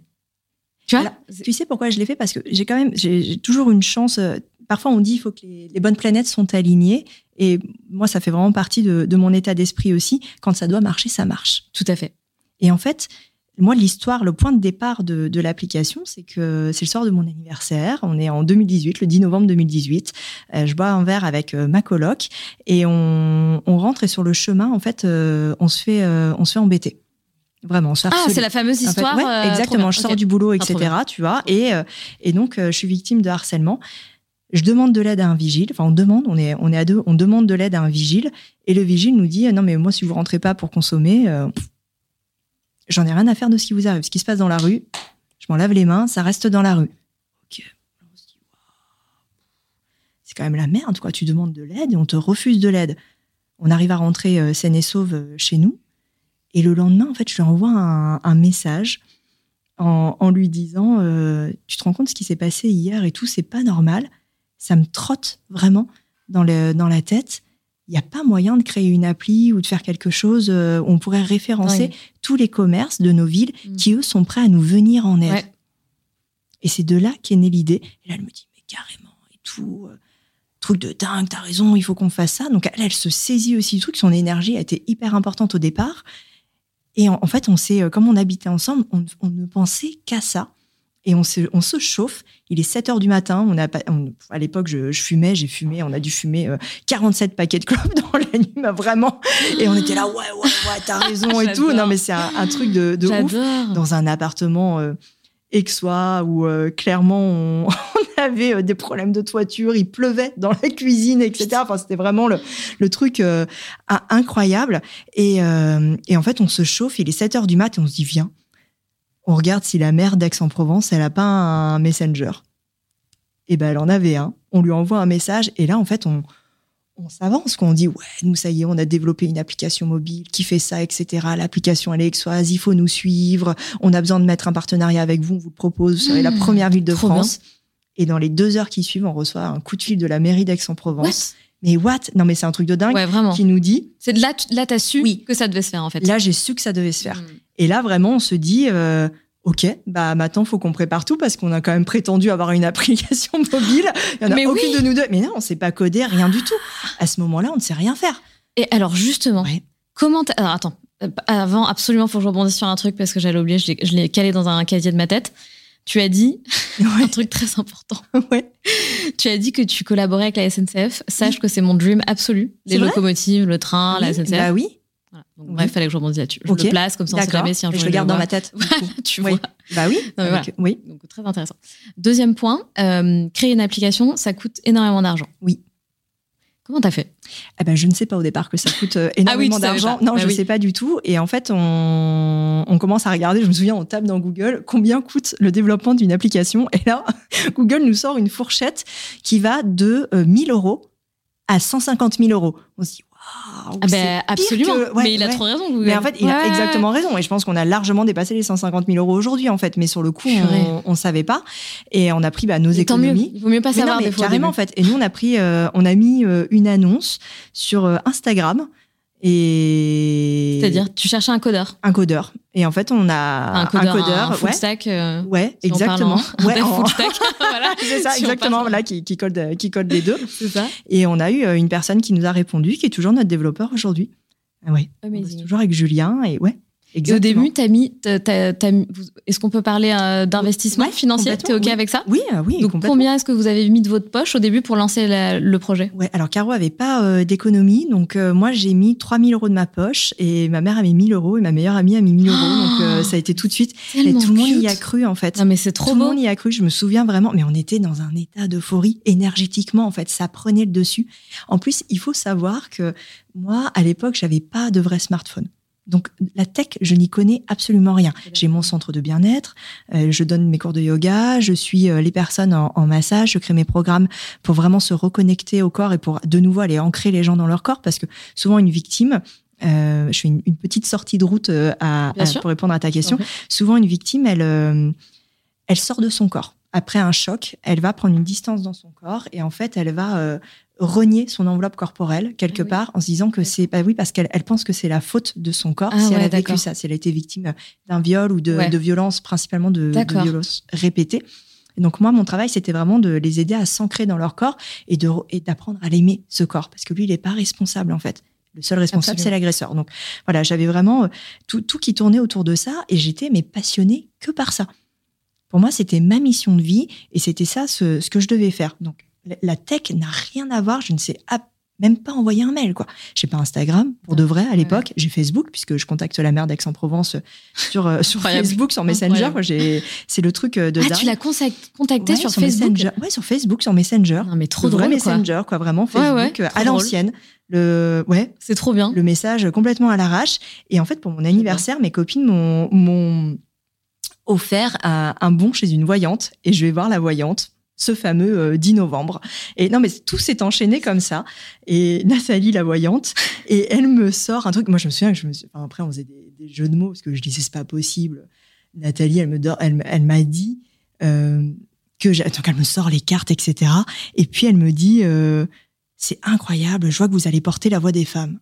Tu vois Alors, Tu sais pourquoi je l'ai fait? Parce que j'ai quand même, j'ai toujours une chance. euh, Parfois, on dit il faut que les, les bonnes planètes sont alignées. Et moi, ça fait vraiment partie de, de mon état d'esprit aussi. Quand ça doit marcher, ça marche. Tout à fait. Et en fait, moi, l'histoire, le point de départ de, de l'application, c'est que c'est le soir de mon anniversaire. On est en 2018, le 10 novembre 2018. Euh, je bois un verre avec euh, ma coloc et on, on rentre et sur le chemin, en fait, on se fait, on se fait embêter. Vraiment, Ah, c'est la fameuse En fait, histoire. ouais, euh, exactement. Je sors du boulot, Ah, etc. Tu vois. Et, euh, et donc, euh, je suis victime de harcèlement. Je demande de l'aide à un vigile. Enfin, on demande, on est, on est à deux, on demande de l'aide à un vigile. Et le vigile nous dit, non, mais moi, si vous rentrez pas pour consommer, euh, j'en ai rien à faire de ce qui vous arrive. Ce qui se passe dans la rue, je m'en lave les mains, ça reste dans la rue. Ok. On se dit, Waouh. C'est quand même la merde, quoi. Tu demandes de l'aide et on te refuse de l'aide. On arrive à rentrer euh, saine et sauve euh, chez nous. Et le lendemain, en fait, je lui envoie un, un message en, en lui disant euh, Tu te rends compte ce qui s'est passé hier et tout, c'est pas normal. Ça me trotte vraiment dans, le, dans la tête. Il n'y a pas moyen de créer une appli ou de faire quelque chose euh, on pourrait référencer tous les commerces de nos villes Mm. qui, eux, sont prêts à nous venir en aide. Ouais. Et c'est de là qu'est née l'idée. Et là, elle me dit Mais carrément, et tout. euh, Truc de dingue, t'as raison, il faut qu'on fasse ça. Donc elle, elle se saisit aussi du truc. Son énergie a été hyper importante au départ. Et en, en fait, on s'est, euh, comme on habitait ensemble, on, on ne pensait qu'à ça. Et on se, on se chauffe. Il est 7 heures du matin. On a, on- à l'époque, je, je fumais, j'ai fumé. On a dû fumer euh, 47 paquets de clopes [laughs] dans la nuit, mais vraiment. Et on était là, ouais, ouais, ouais, t'as raison et [laughs] tout. Non, mais c'est un, un truc de, de ouf. Dans un appartement euh, aixois où euh, clairement [laughs] on, avait euh, des problèmes de toiture, il pleuvait dans la cuisine, etc. Enfin, c'était vraiment le, le truc euh, in- incroyable. Et, euh, et en fait, on se chauffe, il est 7 heures du mat et on se dit, viens, on regarde si la mère d'Aix-en-Provence, elle a pas un messenger. Et ben, elle en avait un. On lui envoie un message et là, en fait, on, on s'avance, quoi. On dit, ouais, nous, ça y est, on a développé une application mobile qui fait ça, etc. L'application, elle est aixoise, il faut nous suivre. On a besoin de mettre un partenariat avec vous, on vous le propose. Vous serez la Mmh, première ville de France. Et dans les deux heures qui suivent, on reçoit un coup de fil de la mairie d'Aix-en-Provence. Mais what? Non, mais c'est un truc de dingue Ouais, vraiment. qui nous dit, C'est de là, tu- là, t'as su Oui. que ça devait se faire en fait. là, j'ai su que ça devait se faire. Mm. Et là, vraiment, on se dit, euh, OK, bah maintenant, faut qu'on prépare tout parce qu'on a quand même prétendu avoir une [laughs] application mobile. Il y en a Mais aucune oui. de nous deux. Mais non, on sait pas coder, rien du tout. À ce moment-là, on ne sait rien faire. Et alors justement, Ouais. comment alors attends, euh, avant absolument faut que je rebondisse sur un truc parce que j'allais oublier, je l'ai- calé dans un casier de ma tête. Tu as dit [laughs] un truc très important. [laughs] Ouais. Tu as dit que tu collaborais avec la SNCF. Sache que c'est mon dream absolu. Les locomotives, le train, la SNCF. Bah oui. Voilà. Donc, bref, fallait que je rebondisse là-dessus. Je Ok. le place comme ça, on sait jamais si un jour je il le garde dans ma tête. [laughs] tu Oui. vois. Bah oui. mais avec- Oui. Donc très intéressant. Deuxième point, euh, créer une application, ça coûte énormément d'argent. Oui. Comment t'as fait? Eh ben, je ne sais pas au départ que ça coûte euh, [laughs] énormément Ah tu savais d'argent. Non, Bah je ne oui. sais pas du tout. Et en fait, on, on commence à regarder. Je me souviens, on tape dans Google combien coûte le développement d'une application. Et là, [laughs] Google nous sort une fourchette qui va de euh, 1000 euros à 150 000 euros. On se dit, Ah ben pire absolument. que- ouais, mais il a trop raison. Google. Mais en fait, il a exactement raison. Et je pense qu'on a largement dépassé les 150 000 euros aujourd'hui, en fait. Mais sur le coup, on ne savait pas. Et on a pris bah, nos Mais tant mieux. économies. Il vaut mieux pas Mais non, savoir mais des fois. carrément en fait. Et nous on a pris, euh, on a mis euh, une annonce sur euh, Instagram et C'est-à-dire, tu cherchais un codeur. un codeur. Et en fait on a un codeur, un full ouais, stack. euh, ouais, si exactement. en- Ouais, un en- full stack. [laughs] [laughs] voilà. c'est ça, Si exactement. Voilà, qui, qui code, qui code les deux. [laughs] C'est ça. Et on a eu euh, une personne qui nous a répondu, qui est toujours notre développeur aujourd'hui. Ouais. On toujours avec Julien et ouais. Et au Exactement. début, t'as mis, est-ce qu'on peut parler euh, d'investissement Ouais, financier? T'es ok oui. avec ça? Oui, ah oui, Donc combien est-ce que vous avez mis de votre poche au début pour lancer la- le projet? Ouais, alors Caro avait pas euh, d'économie, donc euh, moi j'ai mis 3000 euros de ma poche et ma mère a mis 1000 euros et ma meilleure amie a mis 1000 euros, donc euh, ça a été tout de suite. Et tout le monde y a cru en fait. Non mais c'est trop tout le beau. monde y a cru, je me souviens vraiment, mais on était dans un état d'euphorie énergétiquement en fait, ça prenait le dessus. En plus, il faut savoir que moi à l'époque, j'avais pas de vrai smartphone. Donc la tech, je n'y connais absolument rien. J'ai mon centre de bien-être, euh, je donne mes cours de yoga, je suis euh, les personnes en, en massage, je crée mes programmes pour vraiment se reconnecter au corps et pour de nouveau aller ancrer les gens dans leur corps parce que souvent une victime, euh, je fais une, une petite sortie de route à, à- pour répondre à ta question. Souvent une victime, elle, elle sort de son corps. Après un choc, elle va prendre une distance dans son corps et en fait, elle va euh, renier son enveloppe corporelle quelque Ah oui. part en se disant que c'est bah oui parce qu'elle elle pense que c'est la faute de son corps Ah si elle a vécu ça, si elle a été victime d'un viol ou de, Ouais. de violence, principalement de, violences répétées. Et donc moi, mon travail, c'était vraiment de les aider à s'ancrer dans leur corps et de et d'apprendre à l'aimer ce corps parce que lui, il n'est pas responsable en fait. Le seul responsable, c'est l'agresseur. Donc voilà, j'avais vraiment euh, tout, tout qui tournait autour de ça et j'étais mais passionnée que par ça. Pour moi, c'était ma mission de vie et c'était ça ce, ce que je devais faire. Donc la- tech n'a rien à voir. Je ne sais même pas envoyer un mail quoi. J'ai pas Instagram pour de vrai à l'époque. J'ai Facebook puisque je contacte la mère d'Aix-en-Provence sur euh, sur Incroyable. Facebook, sur Messenger. J'ai- C'est le truc euh, de Ah, dingue. tu l'as contact- contacté Ouais, sur, Facebook Messenger. Ouais, sur Facebook, sur Messenger. Non mais trop le vrai drôle quoi. Messenger, quoi. vraiment Facebook ouais, euh, à l'ancienne. Le ouais, C'est trop bien. le message complètement à l'arrache. Et en fait, pour mon anniversaire, mes copines m'ont- offert un bon chez une voyante et je vais voir la voyante ce fameux euh, 10 novembre. Et non, mais tout s'est enchaîné comme ça. Et Nathalie, la voyante, et elle me sort un truc. Moi, je me souviens que je me suis... enfin, après, on faisait des, des jeux de mots parce que je disais, c'est pas possible. Nathalie, elle me dort, elle, elle m'a dit euh, que donc elle me sort les cartes, etc. Et puis elle me dit, euh, c'est incroyable. Je vois que vous allez porter la voix des femmes.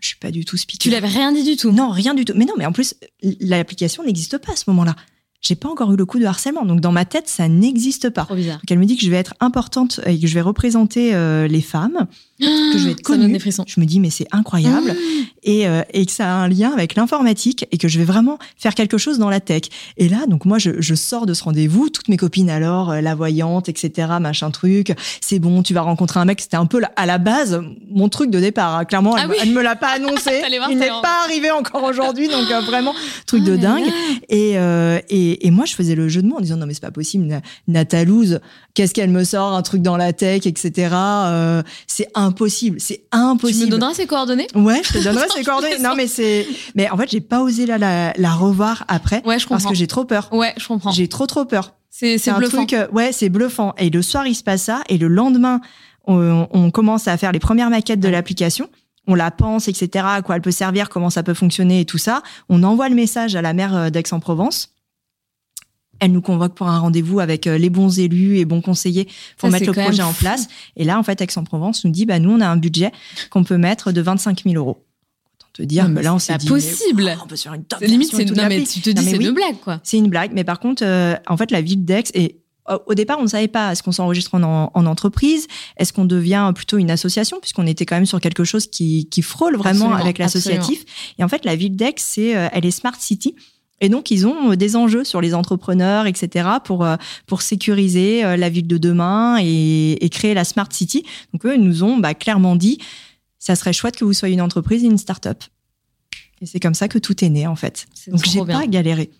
Je suis pas du tout speaker. Tu l'avais rien dit du tout. Non, rien du tout. Mais non, mais en plus, l'application n'existe pas à ce moment-là. J'ai pas encore eu le coup de harcèlement. Donc, dans ma tête, ça n'existe pas. Trop bizarre. Donc, elle me dit que je vais être importante et que je vais représenter euh, les femmes, [gasps] que je vais être connue. des. Je me dis, mais c'est incroyable. [gasps] Et, euh, et que ça a un lien avec l'informatique et que je vais vraiment faire quelque chose dans la tech. Et là, donc moi, je, je sors de ce rendez-vous. Toutes mes copines, alors, euh, la voyante, etc., machin truc. C'est bon, tu vas rencontrer un mec. C'était un peu la- à la base mon truc de départ. hein. Clairement, Ah elle, oui. elle me l'a pas [laughs] annoncé. Il n'est pas arrivé encore aujourd'hui. Donc, vraiment, [laughs] truc Ah de dingue. Et, euh, et, et moi, je faisais le jeu de mots en disant non, mais c'est pas possible. Na- Natalouse, qu'est-ce qu'elle me sort Un truc dans la tech, etc. Euh, c'est impossible. C'est Tu impossible. me donneras ses coordonnées? Ouais, je te [laughs] donnerai ses coordonnées. Non, mais c'est. Mais en fait, j'ai pas osé la, la, la revoir après Ouais, je parce comprends. que j'ai trop peur. Ouais, je comprends. J'ai trop trop peur. C'est bluffant. truc. euh, ouais, c'est bluffant. Et le soir, il se passe ça. Et le lendemain, on, on commence à faire les premières maquettes de l'application. On la pense, etc. À quoi elle peut servir, comment ça peut fonctionner et tout ça. On envoie le message à la maire euh, d'Aix-en-Provence. Elle nous convoque pour un rendez-vous avec euh, les bons élus et bons conseillers pour Ça, mettre le projet en place. Et là, en fait, Aix-en-Provence nous dit, bah, nous, on a un budget qu'on peut mettre de 25 000 euros. Autant te dire Non, mais là, on s'est dit, possible. mais, wow, on peut se faire une top limite, c'est non mais tu te dis c'est oui. une blague quoi. C'est une blague, mais par contre, euh, en fait, la ville d'Aix et au- départ, on ne savait pas est-ce qu'on s'enregistre en, en entreprise, est-ce qu'on devient plutôt une association, puisqu'on était quand même sur quelque chose qui, qui frôle vraiment Absolument, avec l'associatif. Et en fait, la ville d'Aix, c'est, euh, elle est smart city. Et donc, ils ont des enjeux sur les entrepreneurs, etc., pour, pour sécuriser la ville de demain et, créer la Smart City. Donc, eux, ils nous ont bah, clairement dit, ça serait chouette que vous soyez une entreprise et une start-up. Et c'est comme ça que tout est né, en fait. Donc, j'ai pas galéré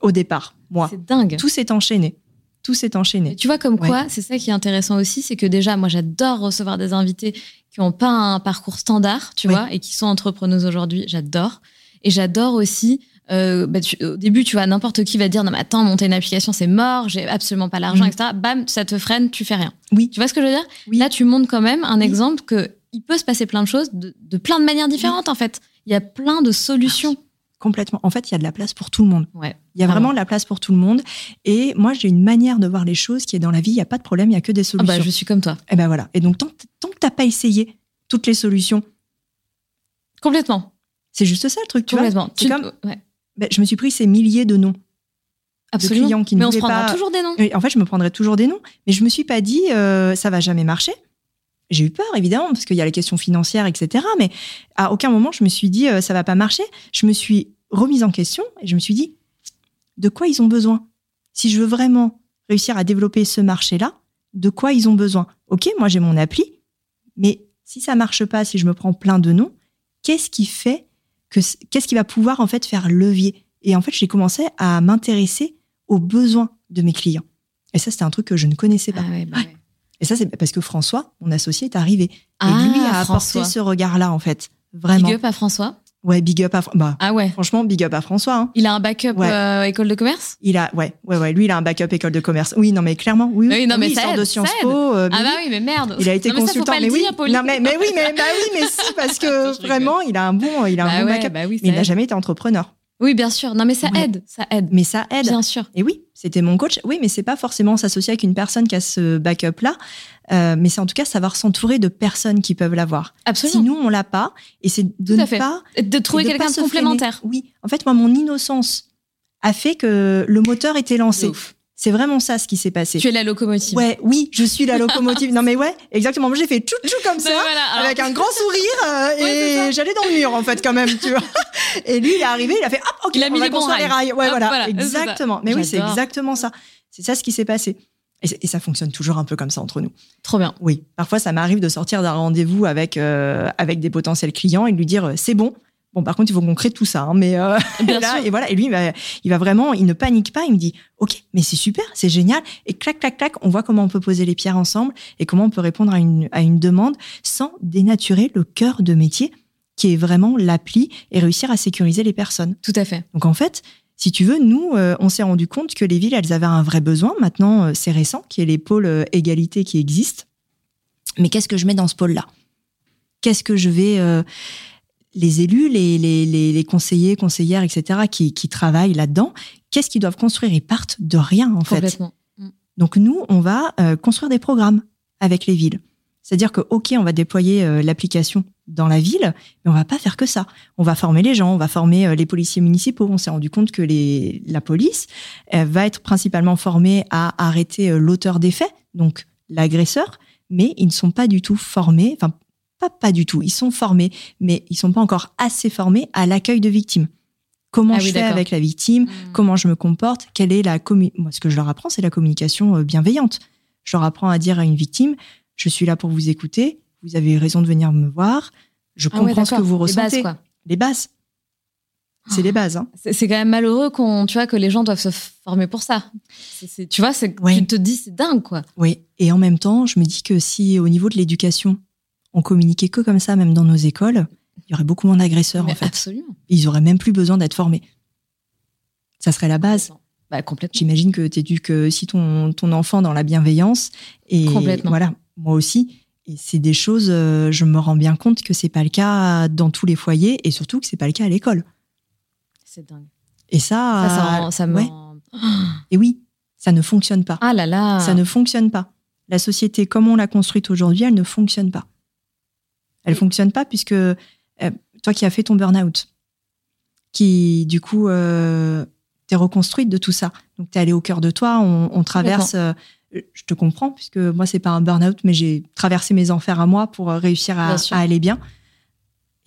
au départ, moi. C'est dingue. Tout s'est enchaîné. Tout s'est enchaîné. tu vois, comme quoi, c'est ça qui est intéressant aussi, c'est que déjà, moi, j'adore recevoir des invités qui n'ont pas un parcours standard, tu vois, et qui sont entrepreneurs aujourd'hui. J'adore. Et j'adore aussi euh, bah, au début, tu vois, n'importe qui va dire non mais attends, monter une application c'est mort, j'ai absolument pas l'argent, mm. etc. Bam, ça te freine, tu fais rien. Oui. Tu vois ce que je veux dire? Là, tu montres quand même un exemple que il peut se passer plein de choses de, plein de manières différentes en fait. Il y a plein de solutions. Complètement. En fait, il y a de la place pour tout le monde. Ouais, il y a vraiment de la place pour tout le monde. Et moi, j'ai une manière de voir les choses qui est dans la vie, il n'y a pas de problème, il n'y a que des solutions. Ah bah, je suis comme toi. Et ben voilà. Et donc, tant, tant que tu n'as pas essayé toutes les solutions. Complètement. C'est juste ça le truc, tu Complètement. vois. Comme, ben, je me suis pris ces milliers de noms. Absolument. De clients qui mais on se prendra toujours des noms. En fait, je me prendrais toujours des noms. Mais je me suis pas dit, euh, ça va jamais marcher. J'ai eu peur, évidemment, parce qu'il y a la question financière, etc. Mais à aucun moment, je me suis dit, euh, ça va pas marcher. Je me suis remise en question et je me suis dit, de quoi ils ont besoin? Si je veux vraiment réussir à développer ce marché-là, de quoi ils ont besoin? Ok, moi j'ai mon appli, mais si ça marche pas, si je me prends plein de noms, qu'est-ce qui fait que qu'est-ce qui va pouvoir en fait faire levier? Et en fait, j'ai commencé à m'intéresser aux besoins de mes clients. Et ça, c'était un truc que je ne connaissais pas. Ah bah et ça, c'est parce que François, mon associé, est arrivé. et ah, lui a apporté ce regard-là, en fait. Vraiment. Big up à François. Ouais, big up à bah, Ah ouais. Franchement, big up à François. Hein. Il a un backup euh, école de commerce? Il a, ouais, ouais, ouais. Lui, il a un backup école de commerce. Oui, non, mais clairement, oui. Oui, non, mais il ça sort aide, de Sciences Po. Euh, ah bah oui, mais merde. Il a été consultant, mais, oui. non, mais, mais oui, mais bah oui, mais si, parce [laughs] que vraiment, il a un bon, il a un bah bon backup. Bah oui, mais il n'a jamais été entrepreneur. Oui, bien sûr. Non, mais ça aide, ça aide. Mais ça aide. Bien sûr. Et oui, c'était mon coach. Oui, mais c'est pas forcément s'associer avec une personne qui a ce backup-là, euh, mais c'est en tout cas savoir s'entourer de personnes qui peuvent l'avoir. Absolument. Si nous, on l'a pas, et c'est de ne pas... De trouver quelqu'un de complémentaire. Oui. En fait, moi, mon innocence a fait que le moteur était lancé. C'est vraiment ça ce qui s'est passé. Tu es la locomotive. Ouais, oui, je suis la [laughs] locomotive. non mais ouais, exactement. Moi j'ai fait tchou tchou comme ça, avec un grand sourire euh, [laughs] et j'allais dans le mur en fait quand même, tu vois. [laughs] Et lui il est arrivé, il a fait hop, ok, il a mis on les va construire les rails. Ouais, voilà, exactement. Mais oui, c'est exactement ça. C'est ça ce qui s'est passé. Et, ça fonctionne toujours un peu comme ça entre nous. Trop bien. Oui. Parfois, ça m'arrive de sortir d'un rendez-vous avec, euh, avec des potentiels clients et de lui dire euh, c'est bon, Bon, par contre, il faut qu'on crée tout ça. Hein, mais euh, [laughs] là, et voilà. Et lui, il va, il va, vraiment, il ne panique pas. Il me dit, ok, mais c'est super, c'est génial. Et clac, clac, clac, on voit comment on peut poser les pierres ensemble et comment on peut répondre à une, à une demande sans dénaturer le cœur de métier qui est vraiment l'appli et réussir à sécuriser les personnes. Tout à fait. Donc en fait, si tu veux, nous, euh, on s'est rendu compte que les villes, elles avaient un vrai besoin. Maintenant, euh, c'est récent qu'il y ait les pôles égalité qui existent. Mais qu'est-ce que je mets dans ce pôle-là? Qu'est-ce que je vais les élus, les, les, conseillers, conseillères, etc., qui, travaillent là-dedans, qu'est-ce qu'ils doivent construire? Ils partent de rien, en fait. Mm. Donc nous, on va euh, construire des programmes avec les villes. C'est-à-dire que, OK, on va déployer euh, l'application dans la ville, mais on va pas faire que ça. On va former les gens, on va former euh, les policiers municipaux. On s'est rendu compte que les, la police va être principalement formée à arrêter l'auteur des faits, donc l'agresseur, mais ils ne sont pas du tout formés, enfin pas, pas du tout. Ils sont formés, mais ils sont pas encore assez formés à l'accueil de victimes. Comment ah je fais avec la victime? Hmm. Comment je me comporte? Quelle est la Moi, ce que je leur apprends, c'est la communication euh, bienveillante. Je leur apprends à dire à une victime je suis là pour vous écouter. Vous avez raison de venir me voir. Je ah comprends ce que vous ressentez. Les bases, quoi. Les bases. C'est les bases. Hein. C'est quand même malheureux qu'on, tu vois, que les gens doivent se former pour ça. tu vois, c'est, tu te dis, c'est dingue, quoi. Oui. Et en même temps, je me dis que si au niveau de l'éducation, on communiquait que comme ça, même dans nos écoles, il y aurait beaucoup moins d'agresseurs en fait. Absolument. Ils auraient même plus besoin d'être formés. Ça serait la base. Bah, complètement. J'imagine que tu éduques si ton, ton enfant dans la bienveillance. Et complètement. voilà, moi aussi. Et c'est des choses, euh, je me rends bien compte que c'est pas le cas dans tous les foyers et surtout que c'est pas le cas à l'école. C'est dingue. Et ça, ça, ça, me... [gasps] Et oui, ça ne fonctionne pas. Ah là là. Ça ne fonctionne pas. La société comme on l'a construite aujourd'hui, elle ne fonctionne pas. Elle ne fonctionne pas puisque euh, toi qui as fait ton burn-out, qui du coup euh, t'es reconstruite de tout ça. Donc t'es allé au cœur de toi, on, traverse. Euh, je te comprends puisque moi c'est pas un burn-out, mais j'ai traversé mes enfers à moi pour réussir à, aller bien.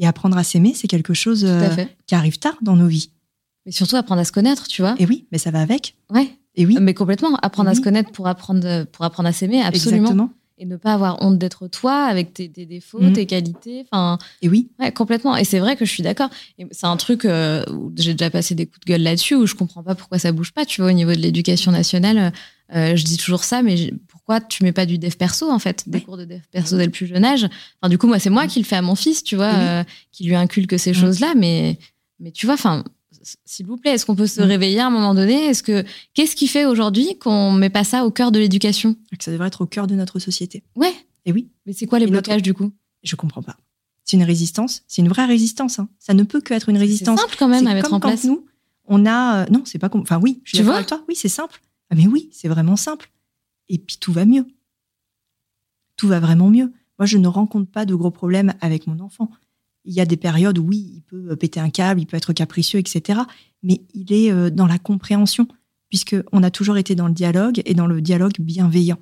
Et apprendre à s'aimer, c'est quelque chose qui arrive tard dans nos vies. Mais surtout apprendre à se connaître, tu vois. Et oui, mais ça va avec. Ouais. Et oui. Mais complètement. Apprendre à se connaître pour apprendre, pour apprendre à s'aimer, absolument. Exactement. Et ne pas avoir honte d'être toi, avec tes, tes défauts, Mhm. tes qualités. Enfin, Et oui. ouais, complètement. Et c'est vrai que je suis d'accord. C'est un truc euh, où j'ai déjà passé des coups de gueule là-dessus, où je comprends pas pourquoi ça bouge pas. Tu vois, au niveau de l'éducation nationale, euh, je dis toujours ça, mais pourquoi tu mets pas du dev perso, en fait, des Ouais. cours de dev perso dès le plus jeune âge? Enfin, du coup, moi, c'est moi qui le fais à mon fils, tu vois, Oui. euh, qui lui inculque ces Mhm. choses-là, mais, mais tu vois, enfin, s'il vous plaît, est-ce qu'on peut se Mhm. réveiller à un moment donné? Est-ce que qu'est-ce qui fait aujourd'hui qu'on met pas ça au cœur de l'éducation? Que ça devrait être au cœur de notre société. Ouais. Et oui. Mais c'est quoi les Et notre- blocages du coup? Je comprends pas. C'est une résistance. C'est une vraie résistance. hein. Ça ne peut que être une C'est résistance. simple quand même C'est à mettre comme en place. Quand nous, on a. euh, non, c'est pas. com- Enfin, oui, je suis Tu d'accord vois avec toi. Oui, c'est simple. Ah, mais oui, c'est vraiment simple. Et puis tout va mieux. Tout va vraiment mieux. Moi, je ne rencontre pas de gros problèmes avec mon enfant. Il y a des périodes où, oui, il peut euh, péter un câble, il peut être capricieux, etc. Mais il est euh, dans la compréhension, puisqu'on a toujours été dans le dialogue et dans le dialogue bienveillant.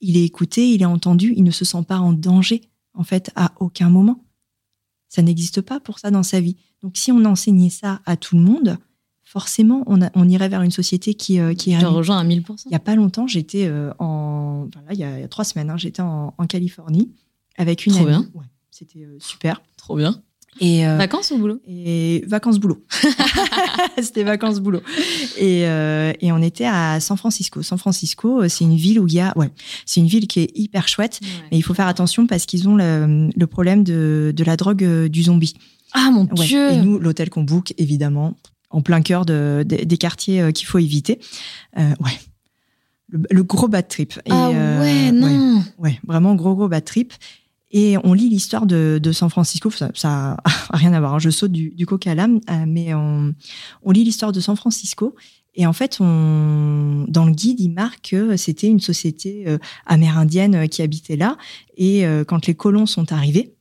Il est écouté, il est entendu, il ne se sent pas en danger, en fait, à aucun moment. Ça n'existe pas pour ça dans sa vie. Donc, si on enseignait ça à tout le monde, forcément, on, a- on irait vers une société qui, euh, qui Je rejoins à 1000%. Il n'y a pas longtemps, j'étais euh, en. enfin, là, il y, a, il y a trois semaines, hein, j'étais en, en Californie avec une Trop amie. bien. Ouais, C'était euh, super. Trop bien. Et, euh, Vacances au boulot? et vacances boulot. [laughs] C'était vacances boulot. Et, euh, et on était à San Francisco. San Francisco, c'est une ville où il y a. Ouais, c'est une ville qui est hyper chouette. Mais il faut faire attention parce qu'ils ont le, le problème de, de la drogue du zombie. Ah mon Ouais. dieu Et nous, l'hôtel qu'on book, évidemment, en plein cœur de, de- des quartiers qu'il faut éviter. Euh, ouais. Le, le gros bad trip. Et, Ah ouais, non ouais, vraiment gros, gros bad trip. Et on lit l'histoire de, de San Francisco. Ça n'a [laughs] rien à voir. hein. Je saute du, du coq à l'âme. euh, mais on, on lit l'histoire de San Francisco. Et en fait, on, dans le guide, il marque que c'était une société euh, amérindienne euh, qui habitait là. Et quand les colons sont arrivés,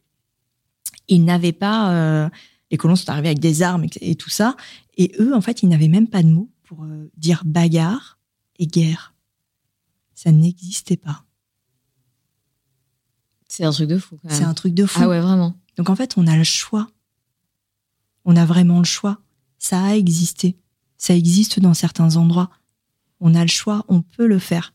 ils n'avaient pas. les colons sont arrivés avec des armes et, tout ça. Et eux, en fait, ils n'avaient même pas de mots pour dire bagarre et guerre. Ça n'existait pas. C'est un truc de fou. C'est un truc de fou. Ah ouais, vraiment. Donc en fait, on a le choix. On a vraiment le choix. Ça a existé. Ça existe dans certains endroits. On a le choix, on peut le faire.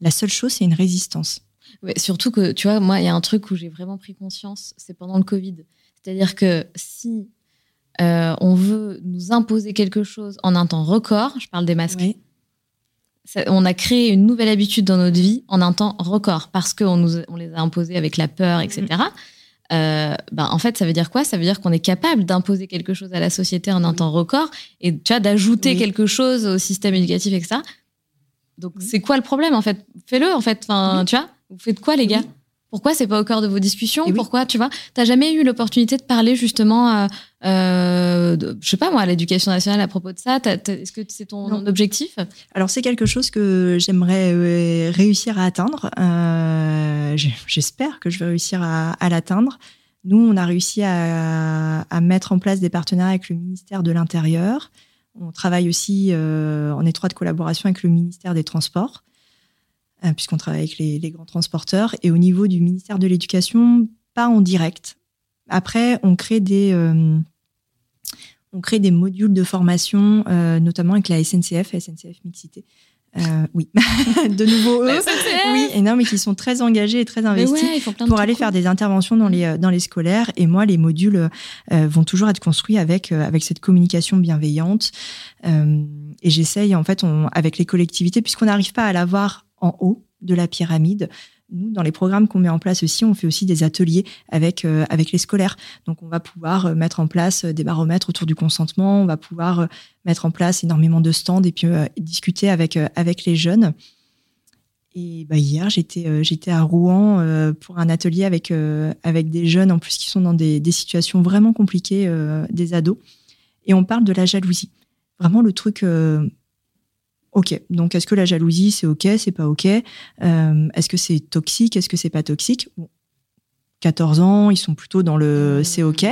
La seule chose, c'est une résistance. Ouais, surtout que, tu vois, moi, il y a un truc où j'ai vraiment pris conscience, c'est pendant le Covid. C'est-à-dire que si euh, on veut nous imposer quelque chose en un temps record, je parle des masques, Ouais. On a créé une nouvelle habitude dans notre vie en un temps record parce qu'on nous, on les a imposés avec la peur, etc. Euh, ben, en fait, ça veut dire quoi? Ça veut dire qu'on est capable d'imposer quelque chose à la société en un Oui. temps record et tu vois, d'ajouter Oui. quelque chose au système éducatif, etc. Donc, Oui. c'est quoi le problème en fait? Fais-le en fait. Enfin, tu vois? Vous faites quoi les gars? Pourquoi c'est pas au cœur de vos discussions oui. Pourquoi tu vois T'as jamais eu l'opportunité de parler justement, à, euh, de- je sais pas moi, à l'éducation nationale à propos de ça Est-ce que c'est ton Non. objectif? Alors c'est quelque chose que j'aimerais euh, réussir à atteindre. Euh, J'espère que je vais réussir à, à l'atteindre. Nous, on a réussi à, à mettre en place des partenariats avec le ministère de l'Intérieur. On travaille aussi en étroite collaboration avec le ministère des Transports, puisqu'on travaille avec les, les grands transporteurs. Et au niveau du ministère de l'Éducation, pas en direct. Après, on crée des, euh, on crée des modules de formation, euh, notamment avec la SNCF, SNCF Mixité. Euh, oui, [laughs] de nouveau eux. Oui, et non, mais qui sont très engagés et très investis ouais, pour aller cool. faire des interventions dans les, euh, dans les scolaires. Et moi, les modules euh, vont toujours être construits avec, euh, avec cette communication bienveillante. Euh, et j'essaye, en fait, on, avec les collectivités, puisqu'on n'arrive pas à l'avoir en haut de la pyramide, nous, dans les programmes qu'on met en place aussi, on fait aussi des ateliers avec, euh, avec les scolaires. Donc, on va pouvoir euh, mettre en place euh, des baromètres autour du consentement, on va pouvoir mettre en place énormément de stands et puis discuter avec, avec les jeunes. Et bah, hier, j'étais à Rouen pour un atelier avec, avec des jeunes, en plus, qui sont dans des, situations vraiment compliquées, des ados. Et on parle de la jalousie. Vraiment le truc. Ok, donc est-ce que la jalousie, c'est ok, c'est pas ok? Euh, Est-ce que c'est toxique, est-ce que c'est pas toxique? Bon, 14 ans, ils sont plutôt dans le c'est ok.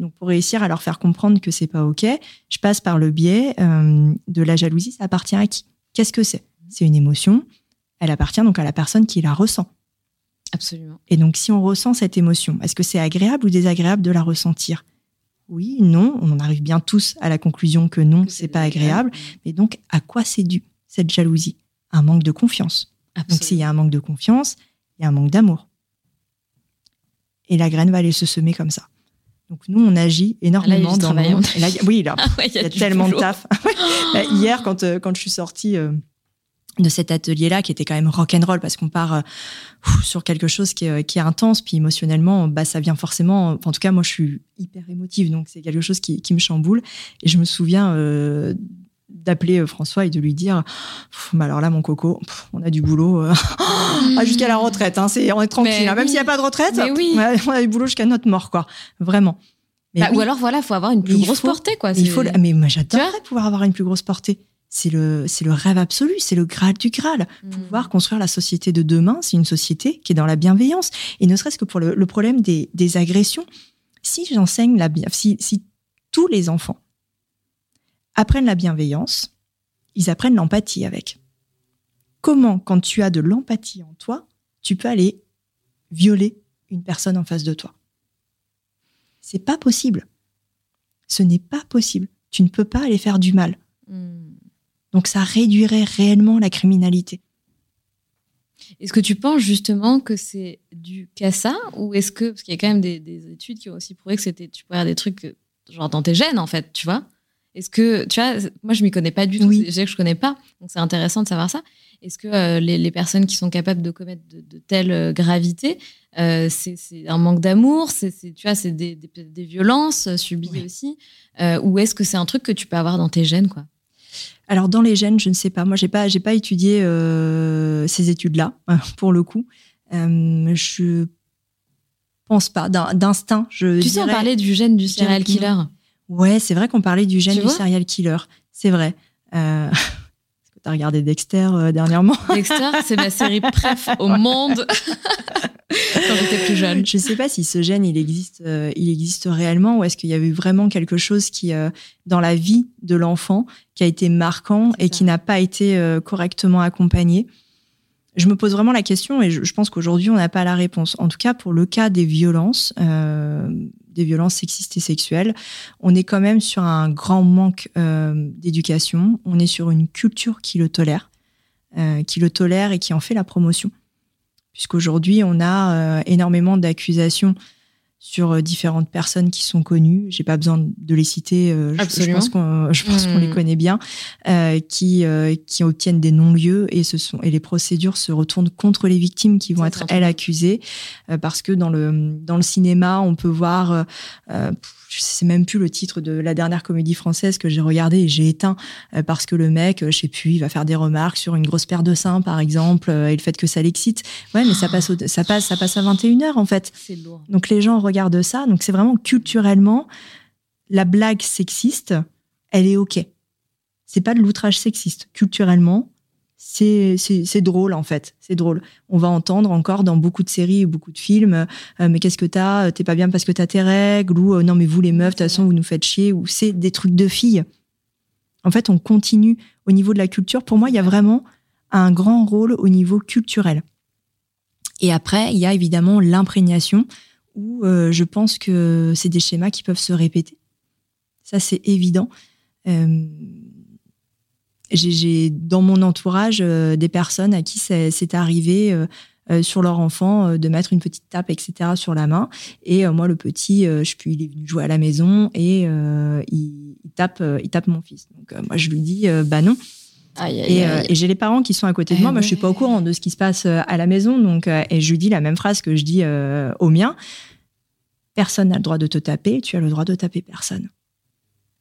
Donc pour réussir à leur faire comprendre que c'est pas ok, je passe par le biais euh, de la jalousie. Ça appartient à qui? Qu'est-ce que c'est? C'est une émotion. Elle appartient donc à la personne qui la ressent. Absolument. Et donc si on ressent cette émotion, est-ce que c'est agréable ou désagréable de la ressentir? Oui, non, on en arrive bien tous à la conclusion que non, c'est pas agréable. Mais donc, à quoi c'est dû cette jalousie? Un manque de confiance. Donc, s'il y a un manque de confiance, il y a un manque d'amour. Et la graine va aller se semer comme ça. Donc nous, on agit énormément dans le monde. oui, là, [laughs] ah il y a, tellement de taf. [laughs] Hier, quand, euh, quand je suis sortie euh, de cet atelier-là, qui était quand même rock'n'roll, parce qu'on part euh, sur quelque chose qui est, qui est, intense, puis émotionnellement, bah, ça vient forcément... en tout cas, moi, je suis hyper émotive, donc c'est quelque chose qui, qui, me chamboule. Et je me souviens d'appeler François et de lui dire bah alors là mon coco on a du boulot [laughs] ah, jusqu'à la retraite hein, c'est on est tranquille hein. même s'il n'y a pas de retraite oui. on a du boulot jusqu'à notre mort quoi vraiment bah, ou alors voilà, faut avoir une plus grosse portée quoi. Il faut, mais moi j'adorerais pouvoir avoir une plus grosse portée. C'est le, c'est le rêve absolu, c'est le graal du graal. Hmm. Pouvoir construire la société de demain, c'est une société qui est dans la bienveillance. Et ne serait-ce que pour le, problème des, des, agressions, si j'enseigne la si, si tous les enfants apprennent la bienveillance, ils apprennent l'empathie avec. Comment, quand tu as de l'empathie en toi, tu peux aller violer une personne en face de toi? C'est pas possible. Ce n'est pas possible. Tu ne peux pas aller faire du mal. Hmm. Donc ça réduirait réellement la criminalité. Est-ce que tu penses justement que c'est du qu'à ça ou est-ce que parce qu'il y a quand même des, études qui ont aussi prouvé que c'était tu pourrais des trucs genre dans tes gènes en fait, tu vois? Est-ce que tu vois moi je m'y connais pas du tout, oui. je que je connais pas, donc c'est intéressant de savoir ça. Est-ce que euh, les, personnes qui sont capables de commettre de, telles euh, gravités, euh, c'est un manque d'amour, c'est tu vois, c'est des, violences subies aussi, ou est-ce que c'est un truc que tu peux avoir dans tes gènes, quoi? Alors dans les gènes, je ne sais pas. Moi, j'ai pas, j'ai pas étudié ces études-là [laughs] pour le coup. je pense pas d'instinct. Je tu sais, on parlait du gène du serial killer. Ouais, c'est vrai qu'on parlait du gène du serial killer. C'est vrai. [laughs] T'as regardé Dexter euh, dernièrement [laughs] Dexter, c'est ma série préf au monde [laughs] quand j'étais plus jeune. Je sais pas si ce gène il existe, euh, il existe réellement ou est-ce qu'il y a eu vraiment quelque chose qui euh, dans la vie de l'enfant qui a été marquant et qui n'a pas été correctement accompagné. Je me pose vraiment la question et je, je pense qu'aujourd'hui on n'a pas la réponse. En tout cas pour le cas des violences, des violences sexistes et sexuelles. On est quand même sur un grand manque euh, d'éducation. On est sur une culture qui le tolère, euh, qui le tolère et qui en fait la promotion. Puisqu'aujourd'hui, on a euh, énormément d'accusations sur euh, différentes personnes qui sont connues. J'ai pas besoin de les citer. Euh, je, pense qu'on, je pense qu'on les hmm. connaît bien, euh, qui qui obtiennent des non-lieux et ce sont et les procédures se retournent contre les victimes qui vont être elles accusées parce que dans le dans le cinéma on peut voir je sais même plus le titre de la dernière comédie française que j'ai regardée et j'ai éteint parce que le mec, je sais plus, il va faire des remarques sur une grosse paire de seins, par exemple, et le fait que ça l'excite. Ouais, mais ça passe, ça passe, ça passe à 21h, en fait. C'est lourd. Donc les gens regarde ça. Donc c'est vraiment culturellement, la blague sexiste, elle est OK. C'est pas de l'outrage sexiste. Culturellement, c'est drôle en fait. C'est drôle. On va entendre encore dans beaucoup de séries, beaucoup de films, euh, mais qu'est-ce que t'as T'es pas bien parce que t'as tes règles ou euh, non mais vous les meufs, de toute façon vous nous faites chier ou c'est des trucs de filles. En fait, on continue au niveau de la culture. Pour moi, il y a vraiment un grand rôle au niveau culturel. Et après, il y a évidemment l'imprégnation où euh, je pense que c'est des schémas qui peuvent se répéter. Ça, c'est évident. Euh, j'ai dans mon entourage euh, des personnes à qui c'est arrivé sur leur enfant de mettre une petite tape, etc., sur la main. Et moi, le petit, je puis, il est venu jouer à la maison et il, tape, il tape mon fils. Donc moi, je lui dis, bah non. et, j'ai les parents qui sont à côté de moi. Eh moi, je suis pas au courant de ce qui se passe à la maison. Donc, et je lui dis la même phrase que je dis au mien. Personne n'a le droit de te taper, tu as le droit de taper personne.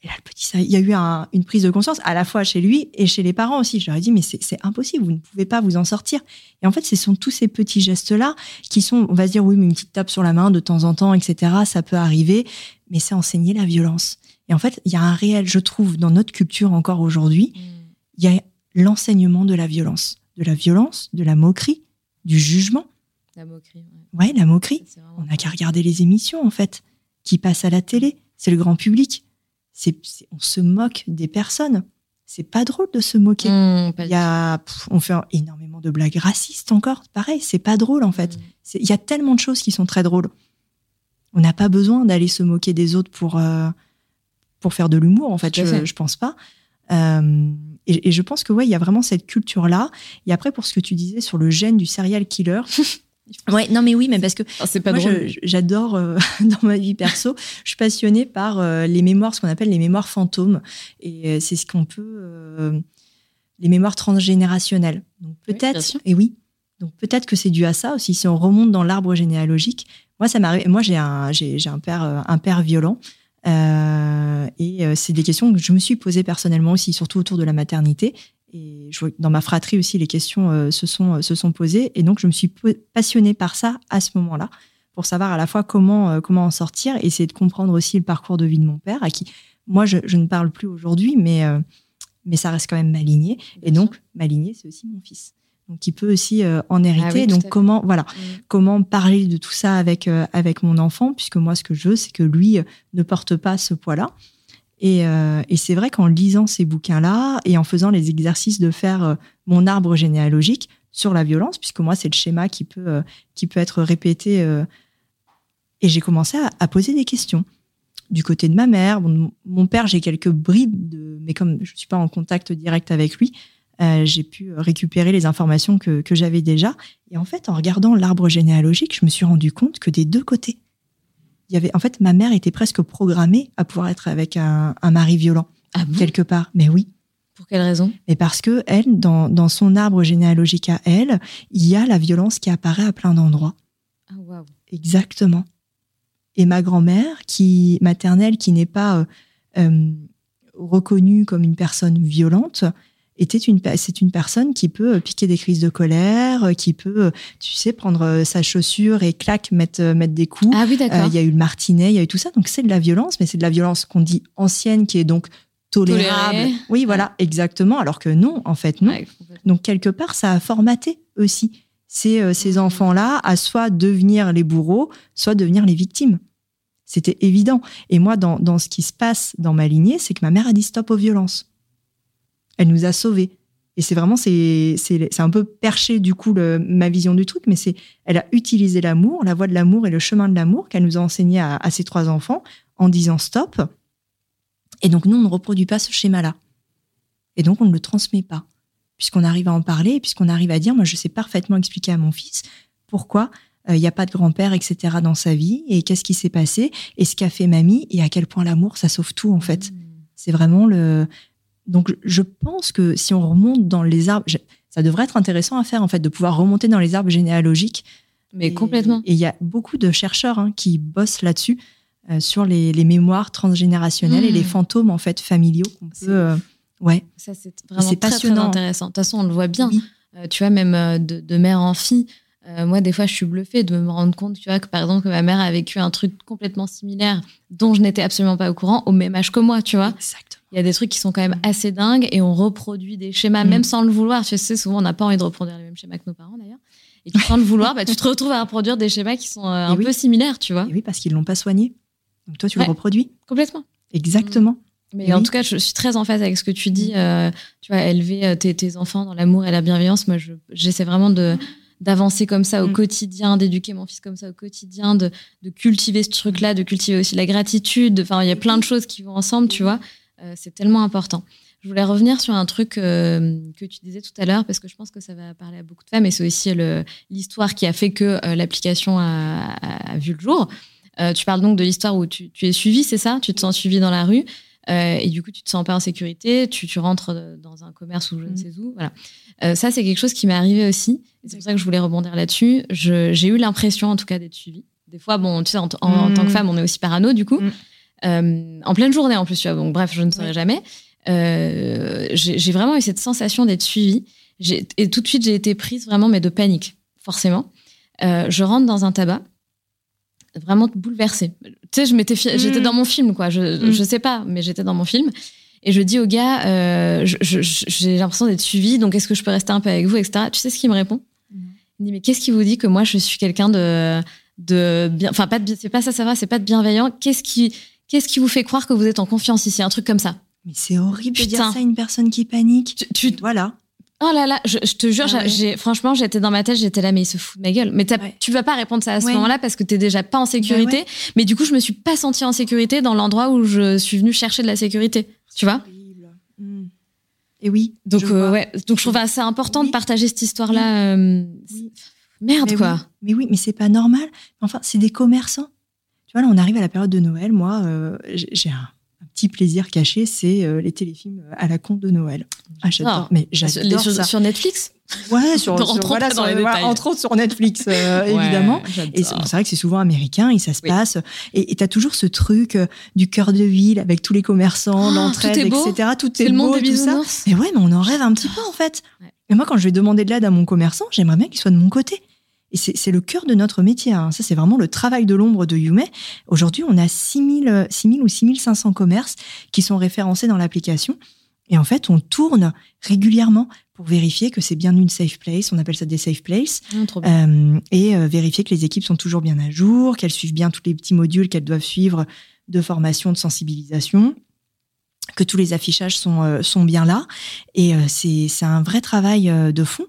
Et là, le petit, ça, il y a eu une prise de conscience à la fois chez lui et chez les parents aussi. Je leur ai dit, mais c'est impossible, vous ne pouvez pas vous en sortir. Et en fait, ce sont tous ces petits gestes-là qui sont, on va se dire, oui, mais une petite tape sur la main de temps en temps, etc., ça peut arriver, mais c'est enseigner la violence. Et en fait, il y a un réel, je trouve, dans notre culture encore aujourd'hui, mm. il y a l'enseignement de la violence. De la violence, de la moquerie, du jugement. La moquerie, ouais. la moquerie. On n'a qu'à regarder les émissions, en fait, qui passent à la télé. C'est le grand public. C'est, on se moque des personnes. C'est pas drôle de se moquer. Mmh, il y a, on fait énormément de blagues racistes encore. Pareil, c'est pas drôle, en fait. Mmh. Il y a tellement de choses qui sont très drôles. On n'a pas besoin d'aller se moquer des autres pour, euh, pour faire de l'humour, en fait, je, je, pense pas. Euh, et, je pense que ouais, il y a vraiment cette culture-là. Et après, pour ce que tu disais sur le gène du serial killer. [laughs] ouais, non mais oui, mais parce que pas moi, j'adore euh, [laughs] dans ma vie perso, je suis passionnée par les mémoires, ce qu'on appelle les mémoires fantômes, et c'est ce qu'on peut les mémoires transgénérationnelles. Donc peut-être, et oui, donc peut-être que c'est dû à ça aussi. Si on remonte dans l'arbre généalogique, moi ça m'arrive. Moi j'ai un j'ai un père euh, un père violent euh, et euh, c'est des questions que je me suis posées personnellement aussi, surtout autour de la maternité. Et je, dans ma fratrie aussi, les questions se sont se sont posées et donc je me suis passionnée par ça à ce moment-là pour savoir à la fois comment comment en sortir et essayer de comprendre aussi le parcours de vie de mon père à qui moi je, je ne parle plus aujourd'hui, mais mais ça reste quand même ma lignée. et donc, ma lignée, c'est aussi mon fils. Donc, il peut aussi euh, en hériter. Ah donc, comment, voilà, mm. comment parler de tout ça avec, euh, avec mon enfant, puisque moi, ce que je veux, c'est que lui euh, ne porte pas ce poids-là. Et, et c'est vrai qu'en lisant ces bouquins-là et en faisant les exercices de faire mon arbre généalogique sur la violence, puisque moi, c'est le schéma qui peut, qui peut être répété. et j'ai commencé à, poser des questions du côté de ma mère. mon père, j'ai quelques bribes, mais comme je ne suis pas en contact direct avec lui, euh, j'ai pu récupérer les informations que, j'avais déjà. Et en fait, en regardant l'arbre généalogique, je me suis rendu compte que des deux côtés, il y avait, en fait, ma mère était presque programmée à pouvoir être avec un, mari violent, ah quelque part. Mais oui. Pour quelle raison? Mais parce que elle, dans, dans, son arbre généalogique à elle, il y a la violence qui apparaît à plein d'endroits. Ah, wow. Exactement et ma grand-mère, qui maternelle, qui n'est pas euh, euh, reconnue comme une personne violente, était une c'est une personne qui peut piquer des crises de colère, qui peut, tu sais, prendre sa chaussure et clac mettre mettre des coups. Ah oui, d'accord. Il y a eu le martinet, il y a eu tout ça, donc c'est de la violence, mais c'est de la violence qu'on dit ancienne, qui est donc tolérable. Oui, voilà, exactement. Alors que non, en fait, non. donc quelque part, ça a formaté aussi ces, euh, ces mmh. enfants-là à soit devenir les bourreaux, soit devenir les victimes. C'était évident. Et moi, dans, dans, ce qui se passe dans ma lignée, c'est que ma mère a dit stop aux violences. Elle nous a sauvés. Et c'est vraiment, c'est un peu perché du coup le, ma vision du truc, mais c'est, elle a utilisé l'amour, la voie de l'amour et le chemin de l'amour qu'elle nous a enseigné à, à ses trois enfants en disant stop. Et donc nous, on ne reproduit pas ce schéma-là. Et donc on ne le transmet pas, puisqu'on arrive à en parler, puisqu'on arrive à dire, moi je sais parfaitement expliquer à mon fils pourquoi il euh, n'y a pas de grand-père, etc. dans sa vie, et qu'est-ce qui s'est passé, et ce qu'a fait mamie, et à quel point l'amour, ça sauve tout, en fait. Mmh. C'est vraiment le... Donc, je pense que si on remonte dans les arbres, ça devrait être intéressant à faire, en fait, de pouvoir remonter dans les arbres généalogiques. Mais complètement. Et il y a beaucoup de chercheurs hein, qui bossent là-dessus, euh, sur les, mémoires transgénérationnelles et les mmh. fantômes, en fait, familiaux qu'on peut... Euh, ouais. Ça, c'est vraiment très, très intéressant. De toute façon, on le voit bien. tu vois, même de, de mère en fille, euh, moi, des fois, je suis bluffée de me rendre compte, tu vois, que par exemple, que ma mère a vécu un truc complètement similaire dont je n'étais absolument pas au courant au même âge que moi, tu vois. Exactement. Il y a des trucs qui sont quand même assez dingues et on reproduit des schémas, même mm. sans le vouloir. Tu sais, souvent, on n'a pas envie de reproduire les mêmes schémas que nos parents, d'ailleurs. Et sans le vouloir, bah, tu te retrouves à reproduire des schémas qui sont euh, un peu similaires, tu vois. oui, parce qu'ils l'ont pas soigné. Donc toi, tu le reproduis. Complètement. Exactement. Mais en tout cas, je suis très en phase avec ce que tu dis. Euh, tu vois, élever tes, tes, enfants dans l'amour et la bienveillance. Moi, j'essaie vraiment de, d'avancer comme ça au mm. quotidien, d'éduquer mon fils comme ça au quotidien, de, cultiver ce truc-là, de cultiver aussi la gratitude. Enfin, il y a plein de choses qui vont ensemble, tu vois. Euh, c'est tellement important. Je voulais revenir sur un truc euh, que tu disais tout à l'heure, parce que je pense que ça va parler à beaucoup de femmes, et c'est aussi l'histoire qui a fait que euh, l'application a, vu le jour. tu parles donc de l'histoire où tu, es suivi, c'est ça? Tu te sens suivi dans la rue et du coup, tu te sens pas en sécurité, tu, tu rentres dans un commerce ou je ne mm. sais où. Voilà. Ça, c'est quelque chose qui m'est arrivé aussi. C'est pour ça que je voulais rebondir là-dessus. J'ai eu l'impression, en tout cas, d'être suivie. Des fois, bon, tu sais, en, tant que mm. femme, on est aussi parano, du coup. Mm. Euh, en pleine journée, en plus, tu vois. Donc, bref, je ne saurais jamais. j'ai vraiment eu cette sensation d'être suivie. Et tout de suite, j'ai été prise vraiment, mais de panique, forcément. je rentre dans un tabac vraiment bouleversée. Tu sais, je m'étais, j'étais mm. dans mon film, quoi. Je, mm. je sais pas, mais j'étais dans mon film. Et je dis au gars, euh, j'ai l'impression d'être suivi, donc est-ce que je peux rester un peu avec vous, etc. Tu sais ce qu'il me répond? Mm. Il dit, mais qu'est-ce qui vous dit que moi, je suis quelqu'un de, de bien, enfin, pas de, c'est pas ça, ça va, c'est pas de bienveillant. Qu'est-ce qui, qu'est-ce qui vous fait croire que vous êtes en confiance ici Un truc comme ça. Mais c'est horrible de dire ça à une personne qui panique. Tu, voilà. Oh là là, je, te jure, ah j'ai, franchement, j'étais dans ma tête, j'étais là, mais il se fout de ma gueule. Mais tu vas pas répondre ça à ce moment-là parce que t'es déjà pas en bah sécurité. mais du coup, je me suis pas sentie en sécurité dans l'endroit où je suis venue chercher de la sécurité. Tu vois hmm. Et oui. Donc, euh, ouais. Donc, je trouve assez important de partager cette histoire-là. Euh, merde, quoi. Mais oui, mais c'est pas normal. Enfin, c'est des commerçants. Tu vois, là, on arrive à la période de Noël. Moi, euh, j'ai un petit plaisir caché, c'est euh, les téléfilms à la con de Noël. Ah, j'adore. Ah. mais j'adore ça. Sur Netflix? Ouais, [laughs] sur, voilà, entre autres sur Netflix, euh, [laughs] évidemment. Et c'est vrai que c'est souvent américain et ça se passe. Et tu as toujours ce truc euh, du cœur de ville avec tous les commerçants, oh, l'entraide, etc. Tout est, le beau monde tout ça. Mais ouais, mais on en rêve un petit peu en fait. Et moi, quand je vais demander de l'aide à mon commerçant, j'aimerais bien qu'il soit de mon côté. Et c'est le cœur de notre métier. Hein. Ça, c'est vraiment le travail de l'ombre de Yume. Aujourd'hui, on a 6000, 6000 ou 6500 commerces qui sont référencés dans l'application. Et en fait, on tourne régulièrement pour vérifier que c'est bien une safe place. On appelle ça des safe places. Ah, euh, et euh, vérifier que les équipes sont toujours bien à jour, qu'elles suivent bien tous les petits modules qu'elles doivent suivre de formation, de sensibilisation que tous les affichages sont, euh, sont bien là. Et c'est un vrai travail de fond,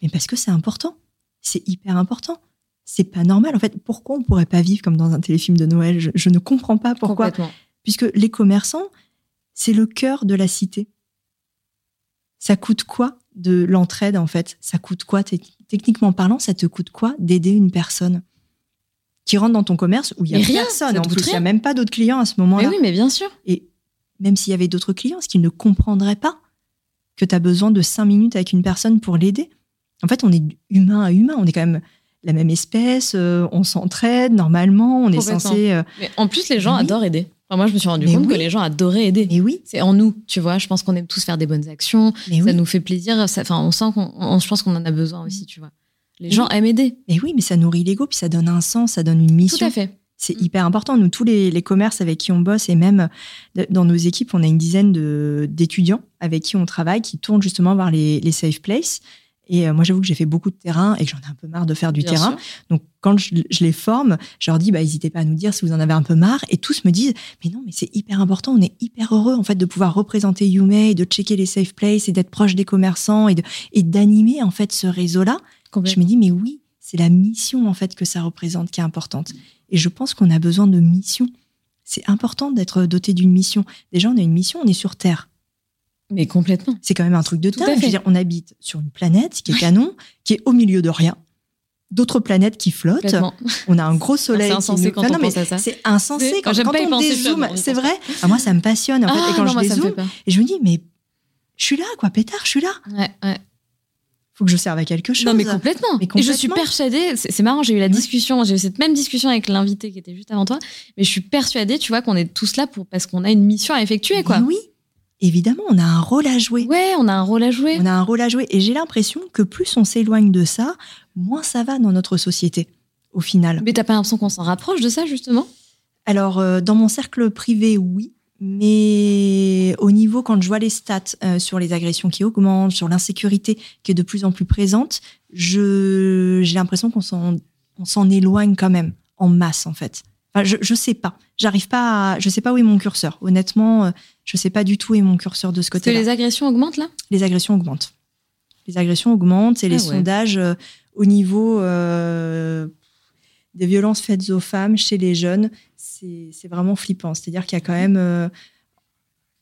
mais parce que c'est important c'est hyper important. C'est pas normal. En fait, pourquoi on pourrait pas vivre comme dans un téléfilm de Noël? Je, ne comprends pas pourquoi. Puisque les commerçants, c'est le cœur de la cité. Ça coûte quoi de l'entraide, en fait? Ça coûte quoi Techniquement parlant, ça te coûte quoi d'aider une personne? Qui rentre dans ton commerce où il y a personne En plus, il n'y a même pas d'autres clients à ce moment-là. oui, mais bien sûr. Et même s'il y avait d'autres clients, est-ce qu'ils ne comprendraient pas que tu as besoin de cinq minutes avec une personne pour l'aider en fait, on est humain à humain, on est quand même la même espèce, euh, on s'entraide normalement, on est censé. Euh, mais en plus, les gens adorent aider. moi, je me suis rendu compte que les gens adoraient aider. Et oui. C'est en nous, tu vois. Je pense qu'on aime tous faire des bonnes actions. ça nous fait plaisir. Enfin, on sent qu'on, je pense qu'on en a besoin aussi, tu vois. Les gens aiment aider. Mais oui, mais ça nourrit l'ego, puis ça donne un sens, ça donne une mission. Tout à fait. C'est mm. hyper important. Nous, tous les, commerces avec qui on bosse et même dans nos équipes, on a une dizaine d'étudiants avec qui on travaille qui tournent justement vers les, les safe places. Et euh, moi, j'avoue que j'ai fait beaucoup de terrain et que j'en ai un peu marre de faire du terrain. Donc, quand je, les forme, je leur dis, bah, n'hésitez pas à nous dire si vous en avez un peu marre. Et tous me disent, mais non, mais c'est hyper important. On est hyper heureux, en fait, de pouvoir représenter Yume de checker les safe places et d'être proche des commerçants et, de, et d'animer, en fait, ce réseau-là. Je me dis, mais oui, c'est la mission, en fait, que ça représente qui est importante. Et je pense qu'on a besoin de mission. C'est important d'être doté d'une mission. Déjà, on a une mission, on est sur Terre. Mais complètement. C'est quand même un truc de dingue. Je veux dire, on habite sur une planète qui est canon, qui est au milieu de rien. D'autres planètes qui flottent. On a un gros soleil. C'est insensé quand on pense à ça. C'est insensé quand, quand, on dézoome. C'est vrai. Ah, moi, ça me passionne. En fait. et ah, quand je dézoome, et je me dis, mais je suis là, quoi, pétard, je suis là. Ouais, ouais faut que je serve à quelque chose. Non, mais complètement. Et je suis persuadée, c'est marrant, j'ai eu la discussion, j'ai eu cette même discussion avec l'invité qui était juste avant toi, mais je suis persuadée, tu vois, qu'on est tous là pour, parce qu'on a une mission à effectuer, quoi. oui, évidemment, on a un rôle à jouer. Ouais, on a un rôle à jouer. On a un rôle à jouer. Et j'ai l'impression que plus on s'éloigne de ça, moins ça va dans notre société, au final. Mais t'as pas l'impression qu'on s'en rapproche de ça, justement? Alors, euh, dans mon cercle privé, oui. Mais au niveau, quand je vois les stats euh, sur les agressions qui augmentent, sur l'insécurité qui est de plus en plus présente, j'ai l'impression qu'on s'en éloigne quand même, en masse, en fait je, je sais pas. J'arrive pas à, je sais pas où est mon curseur. Honnêtement, euh, je sais pas du tout où est mon curseur de ce côté-là. les agressions augmentent là? Les agressions augmentent. Les agressions augmentent et les ah sondages euh, au niveau euh, des violences faites aux femmes chez les jeunes, c'est vraiment flippant. C'est-à-dire qu'il y a quand même,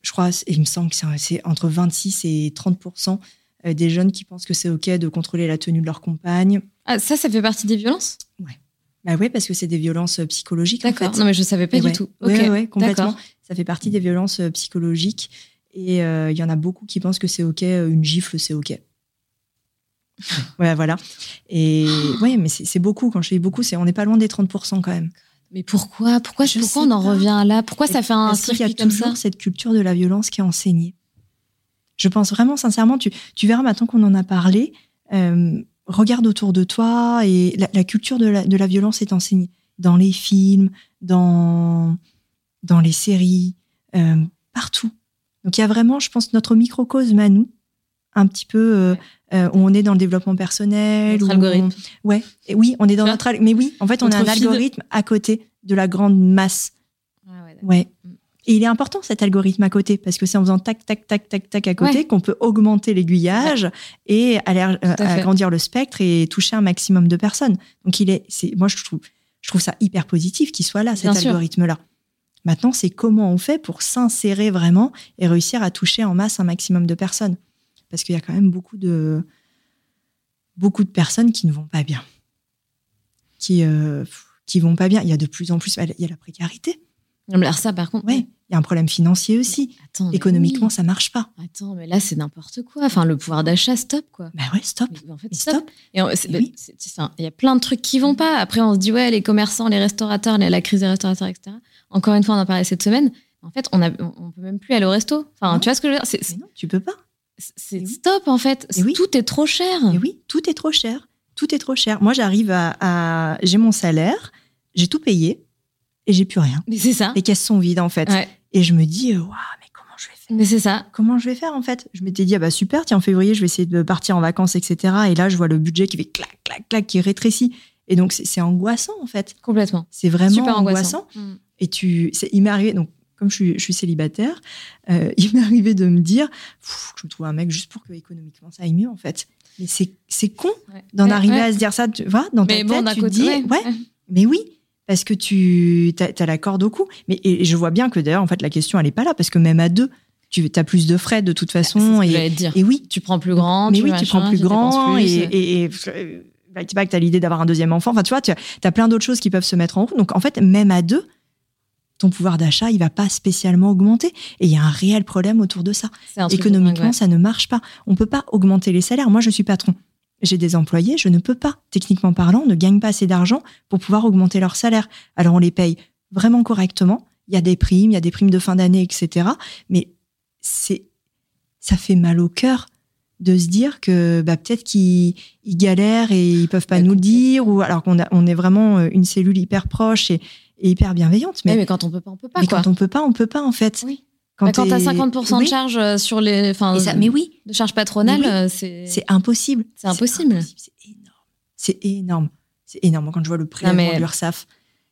je crois, il me semble que c'est entre 26 et 30 des jeunes qui pensent que c'est OK de contrôler la tenue de leur compagne. Ah, ça, ça fait partie des violences? Ouais. Bah oui, parce que c'est des violences euh, psychologiques. D'accord. Non, mais je savais pas du tout. Oui, ouais, complètement. Ça fait partie des violences euh, psychologiques. Et euh, il y en a beaucoup qui pensent que c'est OK, une gifle, c'est OK. [laughs] ouais, voilà. Et ouais, mais c'est beaucoup. Quand je dis beaucoup, c'est on n'est pas loin des 30% quand même. Mais pourquoi? Pourquoi, pourquoi on en revient là? Pourquoi ça fait un circuit y a comme ça? cette culture de la violence qui est enseignée. Je pense vraiment sincèrement, tu, tu verras maintenant qu'on en a parlé, regarde autour de toi et la, culture de la, violence est enseignée dans les films, dans, dans les séries, euh, partout. Donc il y a vraiment, je pense, notre microcosme à nous, un petit peu euh, euh, où on est dans le développement personnel. Notre algorithme. Ouais, et oui, on est dans notre. Mais oui, en fait, on a un algorithme à côté de la grande masse. Ah ouais, Et il est important cet algorithme à côté, parce que c'est en faisant tac, tac, tac, tac, tac à côté qu'on peut augmenter l'aiguillage et aller euh, agrandir le spectre et toucher un maximum de personnes. Donc il est, c'est, moi je trouve, je trouve ça hyper positif qu'il soit là, cet algorithme-là. Maintenant, c'est comment on fait pour s'insérer vraiment et réussir à toucher en masse un maximum de personnes. Parce qu'il y a quand même beaucoup de, beaucoup de personnes qui ne vont pas bien. Qui, euh, qui vont pas bien. Il y a de plus en plus, il y a la précarité. Alors ça, par contre, ouais. Il y a un problème financier aussi. Attends, Économiquement, ça marche pas. Attends, mais là, c'est n'importe quoi. Enfin, le pouvoir d'achat, stop, quoi. Bah ouais, stop. en fait, stop. Et il y a plein de trucs qui vont pas. Après, on se dit, ouais, les commerçants, les restaurateurs, la crise des restaurateurs, etc. Encore une fois, on en parlait cette semaine. En fait, on ne on peut même plus aller au resto. Enfin, tu vois ce que je veux dire? Non, tu peux pas. C'est stop, en fait. Tout est trop cher. Et oui, tout est trop cher. Tout est trop cher. Moi, j'arrive à, à... J'ai mon salaire, j'ai tout payé et j'ai plus rien. Mais c'est ça. Les caisses sont vides en fait. Et je me dis, waouh, mais comment je vais faire? Mais c'est ça. Comment je vais faire en fait? Je m'étais dit, ah bah super, tiens, en février, je vais essayer de partir en vacances, etc. Et là, je vois le budget qui fait clac, clac, clac, qui rétrécit. Et donc, c'est angoissant en fait. Complètement. C'est vraiment Super angoissant. Mm. Et tu, il m'est arrivé, donc comme je suis, je suis célibataire, euh, il m'est arrivé de me dire, je me trouve un mec juste pour que économiquement ça aille mieux en fait. Mais c'est con d'en arriver à se dire ça, tu vois, dans ta tête, tu te dis, ouais, mais oui, parce que tu as, la corde au cou. Mais et, je vois bien que d'ailleurs, en fait, la question, elle n'est pas là, parce que même à deux, tu as plus de frais de toute façon. et, dire. et oui, tu prends plus grand. Mais tu oui, tu prends plus grand. et, et, bah, pas que tu as l'idée d'avoir un deuxième enfant. Enfin, tu vois, tu as, plein d'autres choses qui peuvent se mettre en route. Donc, en fait, même à deux, ton pouvoir d'achat, il va pas spécialement augmenter. Et il y a un réel problème autour de ça. Économiquement, ça ne marche pas. On peut pas augmenter les salaires. Moi, je suis patron j'ai des employés, je ne peux pas, techniquement parlant, ne gagne pas assez d'argent pour pouvoir augmenter leur salaire. Alors on les paye vraiment correctement. Il y a des primes, il y a des primes de fin d'année, etc. Mais c'est, ça fait mal au cœur de se dire que bah, peut-être qu'ils galèrent et ils peuvent pas nous le dire, ou alors qu'on on est vraiment euh, une cellule hyper proche et, hyper bienveillante. Mais, mais, quand on peut pas, on peut pas. Mais quand on peut pas, on peut pas en fait. Oui. Quand, tu as 50% de charge euh, sur les. Ça, mais oui. De charge patronale, euh, c'est. C'est impossible. C'est impossible. C'est énorme. C'est énorme. C'est énorme. Quand je vois le prix de l'URSSAF,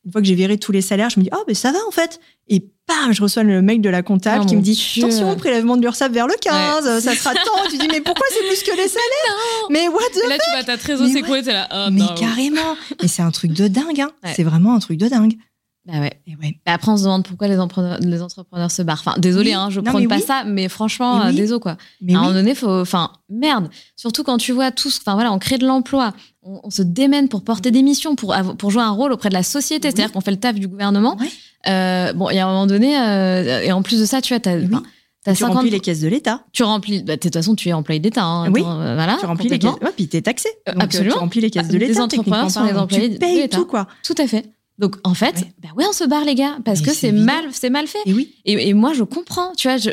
une fois que j'ai viré tous les salaires, je me dis, oh, mais ça va en fait. Et bam, je reçois le mec de la comptable oh qui me dit, attention, prélèvement de l'URSSAF vers le 15, ça sera [laughs] tant. tu dis, mais pourquoi c'est plus que les salaires Mais what the Et là, tu vas ta trésor c'est là. Oh, mais carrément. Mais c'est un truc de dingue. Hein. C'est vraiment un truc de dingue. Bah ouais. Et ouais. Bah, après, on se demande pourquoi les entrepreneurs, les entrepreneurs se barrent. Enfin, désolé, hein, je ne prends pas ça, mais franchement, euh, désolé quoi. Mais à un moment donné, faut, enfin, merde. Surtout quand tu vois tous, enfin voilà, on crée de l'emploi, on, se démène pour porter des missions, pour, pour jouer un rôle auprès de la société, c'est-à-dire qu'on fait le taf du gouvernement. Euh, bon, il y a un moment donné, euh, et en plus de ça, tu vois, t'as, tu 50... remplis les caisses de l'État. Tu remplis. Bah, de toute façon, tu es employé d'État. Hein, oui. voilà. Tu remplis les caisses. Ouais, puis t'es taxé. Donc, absolument. Tu remplis les caisses de l'État. Les entrepreneurs sont les employés. Tu payes tout quoi. Tout à fait. Donc en fait, ouais. bah ouais, on se barre les gars parce que c'est mal, c'est mal fait. Et oui. Et, moi je comprends, tu vois, je,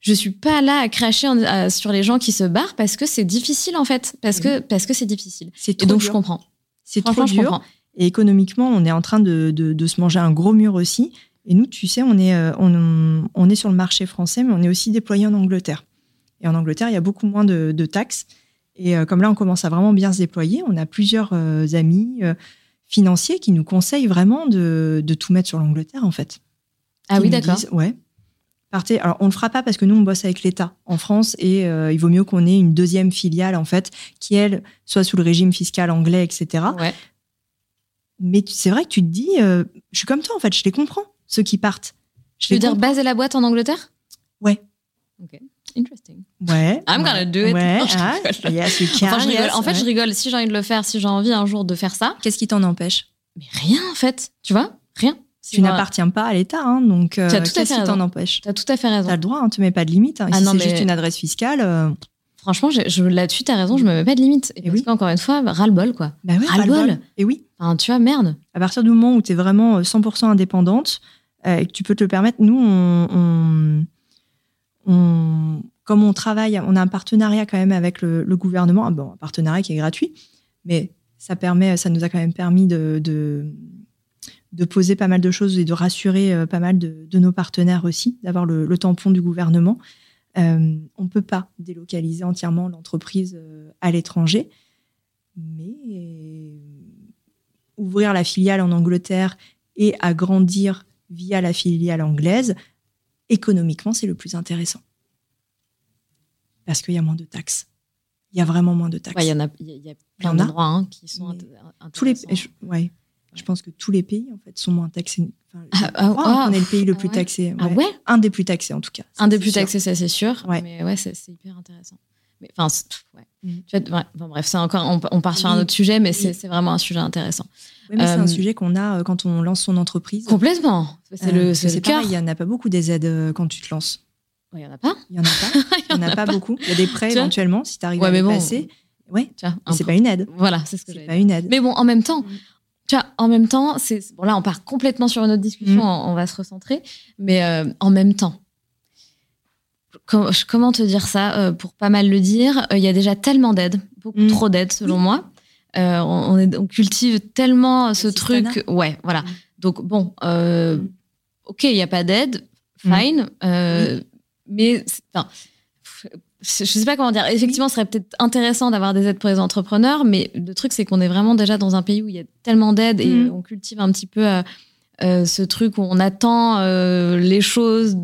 je, suis pas là à cracher sur les gens qui se barrent parce que c'est difficile en fait, parce que parce que c'est difficile. C'est et donc je comprends. C'est trop dur. Et économiquement, on est en train de, de, se manger un gros mur aussi. Et nous, tu sais, on est, euh, on, on, est sur le marché français, mais on est aussi déployé en Angleterre. Et en Angleterre, il y a beaucoup moins de, de taxes. Et euh, comme là, on commence à vraiment bien se déployer, on a plusieurs euh, amis financiers qui nous conseillent vraiment de, de tout mettre sur l'Angleterre, en fait. Ah oui, d'accord. Ouais. Partez. Alors, on ne le fera pas parce que nous, on bosse avec l'État en France et euh, il vaut mieux qu'on ait une deuxième filiale, en fait, qui, elle, soit sous le régime fiscal anglais, etc. Ouais. Mais c'est vrai que tu te dis, euh, je suis comme toi, en fait, je les comprends, ceux qui partent. Je veux dire baser la boîte en Angleterre? Ouais. Interesting. Ouais. I'm gonna do it. Ouais. Ah, yes, you can, enfin, je rigole. en fait, je rigole. Si j'ai envie de le faire, si j'ai envie un jour de faire ça. Qu'est-ce qui t'en empêche? Mais rien, en fait. Tu vois? Rien. tu n'appartiens pas à l'État, hein, donc euh, qu'est-ce qui t'en empêche? Tu as tout à fait raison. Tu as le droit, hein, tu ne mets pas de limite. Hein. Ah si c'est juste une adresse fiscale. Euh, Franchement, je, là-dessus, tu as raison, je me mets pas de limite. Et, parce qu'encore une fois, ras-le-bol, quoi. Bah oui, ras-le-bol. Et oui. Enfin, tu vois, merde. À partir du moment où tu es vraiment 100% euh, indépendante et que tu peux te le permettre, nous, on, on comme on travaille, on a un partenariat quand même avec le, gouvernement, bon, un partenariat qui est gratuit, mais ça permet, ça nous a quand même permis de, de, poser pas mal de choses et de rassurer euh, pas mal de, nos partenaires aussi, d'avoir le, tampon du gouvernement. Euh, on ne peut pas délocaliser entièrement l'entreprise euh, à l'étranger, mais ouvrir la filiale en Angleterre et agrandir via la filiale anglaise, économiquement, c'est le plus intéressant. Parce qu'il y a moins de taxes. Il y a vraiment moins de taxes. Il y, en a, il y a plein d'endroits hein, qui sont intéressants. Tous les, je, ouais, je pense que tous les pays en fait sont moins taxés. Enfin, ah, ah, ah, on est le pays le plus taxé. Ah ouais Un des plus taxés en tout cas. Un des plus taxés, ça c'est sûr. Mais ouais, c'est hyper intéressant. Mais enfin, ouais. Mm. bon, bref, c'est encore, on, part sur un autre sujet, mais c'est vraiment un sujet intéressant. Oui, mais c'est un euh, sujet qu'on a euh, quand on lance son entreprise. Complètement. C'est euh, le, c'est Il n'y en a pas beaucoup des aides quand tu te lances. Il n'y en a pas. Il n'y en a pas. [laughs] Il n'y en, a, pas, beaucoup. Il y a des prêts éventuellement si tu arrives à les passer. Ouais, c'est pas une aide. Voilà, c'est ce que C'est pas une aide. Mais bon, en même temps, mm. tu vois, en même temps, c'est bon là, on part complètement sur une autre discussion, mm. on, va se recentrer, mais en même temps, comment te dire ça euh, pour pas mal le dire euh, Il y a déjà tellement d'aides, beaucoup mm. trop d'aides selon moi. Euh, on, cultive tellement ce truc. Ouais, voilà. Mm. Donc bon, mm. ok, il n'y a pas d'aide, fine, mais enfin, je sais pas comment dire. Effectivement, ce serait peut-être intéressant d'avoir des aides pour les entrepreneurs, mais le truc c'est qu'on est vraiment déjà dans un pays où il y a tellement d'aides et on cultive un petit peu ce truc où on attend les choses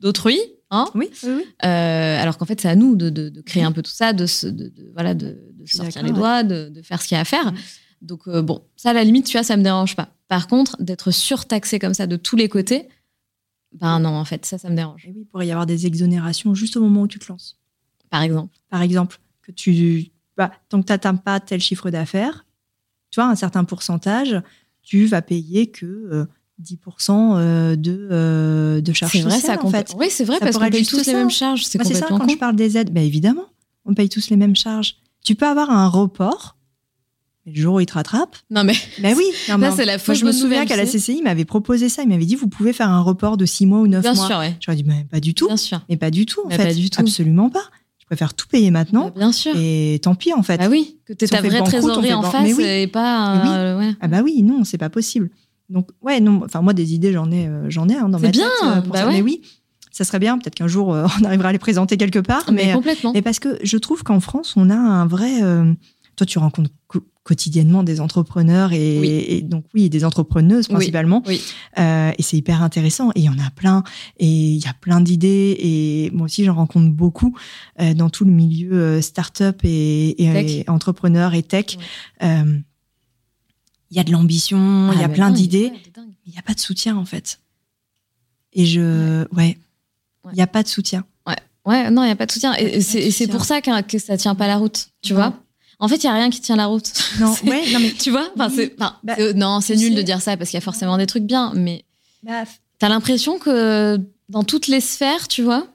d'autrui. Hein oui, euh, alors qu'en fait, c'est à nous de, créer un peu tout ça, de, voilà, de, sortir les doigts, de, faire ce qu'il y a à faire. Donc, euh, bon, ça, à la limite, tu vois, ça me dérange pas. Par contre, d'être surtaxé comme ça de tous les côtés, ben non, en fait, ça, ça me dérange. Et oui, il pourrait y avoir des exonérations juste au moment où tu te lances. Par exemple. Par exemple, que tu, bah, tant que tu n'atteins pas tel chiffre d'affaires, tu vois, un certain pourcentage, tu vas payer que euh, 10% euh, de, euh, de charges sociales, ça, en fait. Oui, c'est vrai, parce qu'on paye tous les mêmes charges. C'est ça, quand je parle des aides, bah, évidemment, on paye tous les mêmes charges. Tu peux avoir un report, le jour où il te rattrape. Non, mais. Bah oui. [laughs] Non, c'est la Moi, je me souviens qu'à la CCI, il m'avait proposé ça. Il m'avait dit, vous pouvez faire un report de 6 mois ou 9 Bien mois. Sûr, ouais. J'aurais dit, mais pas du tout. Bien sûr. Mais pas du tout, en fait. Pas du tout. Absolument pas. Je préfère tout payer maintenant. Bah, bien sûr. Et tant pis, en fait. Ah oui, que tu ta vraie trésorerie en face et pas. oui. Ah bah oui, non, c'est pas possible. Donc, ouais, non, enfin, moi, des idées, j'en ai, euh, j'en ai hein, dans ma bien, tête. Euh, bah Mais oui, ça serait bien. Peut-être qu'un jour, euh, [laughs] on arrivera à les présenter quelque part. Mais, complètement. Mais parce que je trouve qu'en France, on a un vrai. toi, tu rencontres quotidiennement des entrepreneurs et, donc, oui, des entrepreneuses principalement. Oui. et c'est hyper intéressant. Et il y en a plein. Et il y a plein d'idées. Et moi aussi, j'en rencontre beaucoup dans tout le milieu start-up et, et, entrepreneur et tech il y a de l'ambition, il y a ah, plein d'idées, il n'y a pas de soutien en fait. Et je, ouais, il n'y a pas de soutien. Ouais, ouais, non, il n'y a pas de soutien. Et c'est pour ça que, que ça tient pas la route, tu vois. En fait, il y a rien qui tient la route. [laughs] Non, ouais, non mais [laughs] tu vois, enfin, c'est, bah, non, c'est nul de dire ça parce qu'il y a forcément des trucs bien, mais bah, t'as l'impression que dans toutes les sphères, tu vois.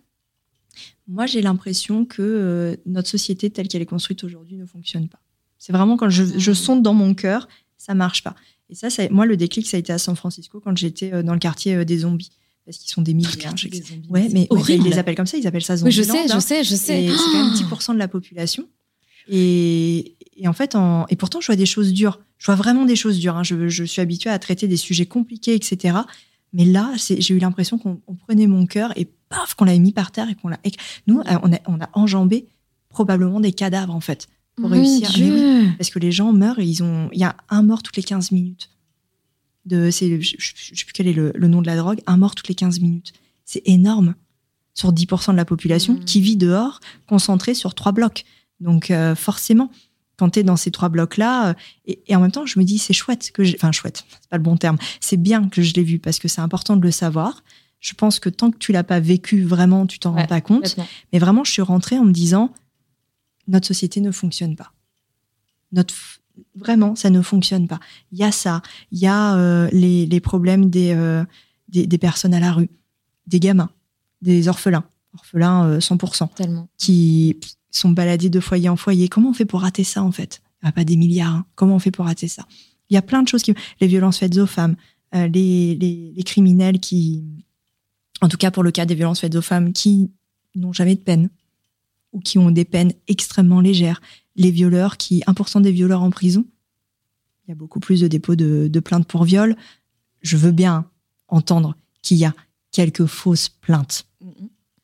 Moi, j'ai l'impression que euh, notre société telle qu'elle est construite aujourd'hui ne fonctionne pas. C'est vraiment quand je, je mmh. sonde dans mon cœur ça marche pas. Et ça, ça, moi, le déclic, ça a été à San Francisco quand j'étais euh, dans le quartier euh, des zombies. Parce qu'ils sont des milliers. Hein, ouais, mais ils les appellent comme ça, ils appellent ça zombies. Oui, je sais, je sais, je sais. C'est quand même 10% de la population. Et, et, en fait, en, et pourtant, je vois des choses dures. Je vois vraiment des choses dures. Hein. Je, je, suis habituée à traiter des sujets compliqués, etc. Mais là, j'ai eu l'impression qu'on prenait mon cœur et paf, qu'on l'avait mis par terre et qu'on l'a. Nous, on a, on a enjambé probablement des cadavres, en fait pour réussir. parce que les gens meurent et ils ont. Il y a un mort toutes les 15 minutes. De, je ne sais plus quel est le, nom de la drogue, un mort toutes les 15 minutes. C'est énorme sur 10% de la population mmh. qui vit dehors, concentrée sur trois blocs. Donc euh, forcément, quand tu es dans ces trois blocs-là, euh, et, en même temps, je me dis, c'est chouette que Enfin, chouette, c'est pas le bon terme. C'est bien que je l'ai vu parce que c'est important de le savoir. Je pense que tant que tu l'as pas vécu vraiment, tu t'en rends pas compte. Mais vraiment, je suis rentrée en me disant, notre société ne fonctionne pas. Notre, vraiment, ça ne fonctionne pas. Il y a ça, il y a euh, les, problèmes euh, des, des, personnes à la rue, des gamins, des orphelins, orphelins 100%, euh, Tellement. qui sont baladés de foyer en foyer. Comment on fait pour rater ça, en fait? Il n'y a pas des milliards. Hein. Comment on fait pour rater ça? Il y a plein de choses qui... Les violences faites aux femmes, les, les criminels qui... En tout cas, pour le cas des violences faites aux femmes, qui n'ont jamais de peine, ou qui ont des peines extrêmement légères. Les violeurs, qui 1% des violeurs en prison, il y a beaucoup plus de dépôts de, plaintes pour viol. Je veux bien entendre qu'il y a quelques fausses plaintes.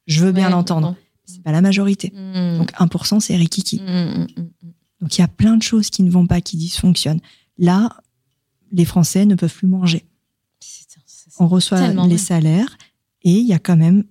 Je veux bien l'entendre. C'est pas la majorité. Mm. Donc 1%, c'est rikiki. Mm, mm, Donc il y a plein de choses qui ne vont pas, qui dysfonctionnent. Là, les Français ne peuvent plus manger. On reçoit les salaires Et il y a quand même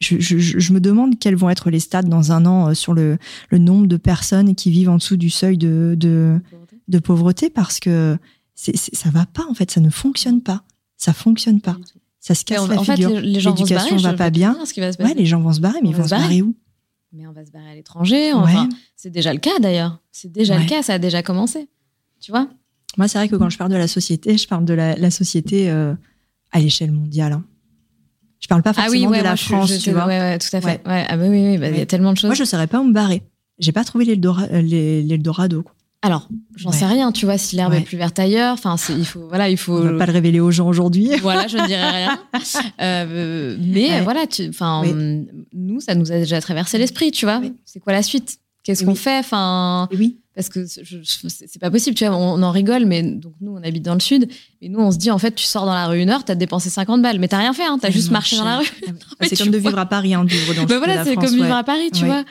je, me demande quels vont être les stats dans un an euh, sur le, nombre de personnes qui vivent en dessous du seuil de, de, pauvreté parce que c'est, ça va pas en fait, ça ne fonctionne pas, ça fonctionne pas, ça se casse la figure. L'éducation va, pas bien. ouais, les gens vont se barrer, mais ils vont se barrer où? Mais on va se barrer à l'étranger. c'est déjà le cas d'ailleurs. C'est déjà le cas, ça a déjà commencé. Tu vois? Moi, c'est vrai que quand je parle de la société, je parle de la, société euh, à l'échelle mondiale. Hein. Je parle pas forcément ah oui, de la France, tu vois. Ouais, tout à fait. Ouais. Ah bah oui, oui, bah, il y a tellement de choses. Moi, je ne saurais pas où me barrer. J'ai pas trouvé euh, l'Eldorado. Alors, j'en sais rien, tu vois, si l'herbe est plus verte ailleurs, enfin, il faut, voilà, il faut. On va pas le révéler aux gens aujourd'hui. [laughs] Voilà, je ne dirais rien. [laughs] Euh, mais voilà, enfin, nous, ça nous a déjà traversé l'esprit, tu vois. C'est quoi la suite? Qu'est-ce qu'on fait? Enfin, oui parce que c'est pas possible, tu vois, on, en rigole, mais donc nous, on habite dans le sud, et nous, on se dit, en fait, tu sors dans la rue une heure, t'as dépensé 50 balles, mais t'as rien fait, hein, t'as juste marché dans la rue. Ah [laughs] c'est comme de vivre à Paris, hein, vivre dans le bah voilà, c'est comme vivre à Paris, tu vois.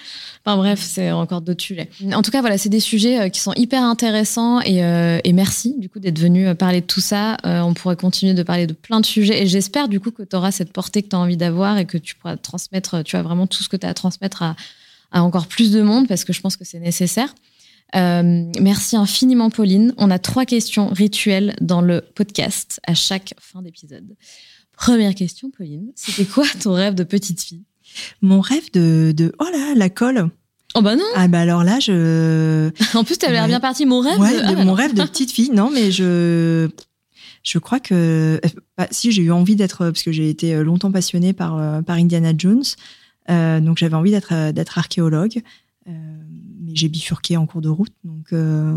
Enfin bref, c'est encore d'autres sujets. En tout cas, voilà, c'est des sujets euh, qui sont hyper intéressants, et, euh, et merci, du coup, d'être venu euh, parler de tout ça. on pourrait continuer de parler de plein de sujets, et j'espère, du coup, que tu auras cette portée que tu as envie d'avoir, et que tu pourras transmettre, tu vois, vraiment tout ce que tu as à transmettre à, à encore plus de monde, parce que je pense que c'est nécessaire. Euh, merci infiniment, Pauline. On a trois questions rituelles dans le podcast à chaque fin d'épisode. Première question, Pauline. C'était quoi ton rêve de petite fille? Mon rêve de, de, Oh là, la colle. Oh bah non. Ah bah alors là, je. en plus, t'avais l'air bien parti. Mon rêve. de... Ah bah mon rêve de petite fille. Non, mais je. Je crois que bah, si j'ai eu envie d'être parce que j'ai été longtemps passionnée par euh, par Indiana Jones, euh, donc j'avais envie d'être d'être archéologue. Euh, mais j'ai bifurqué en cours de route. Donc, euh,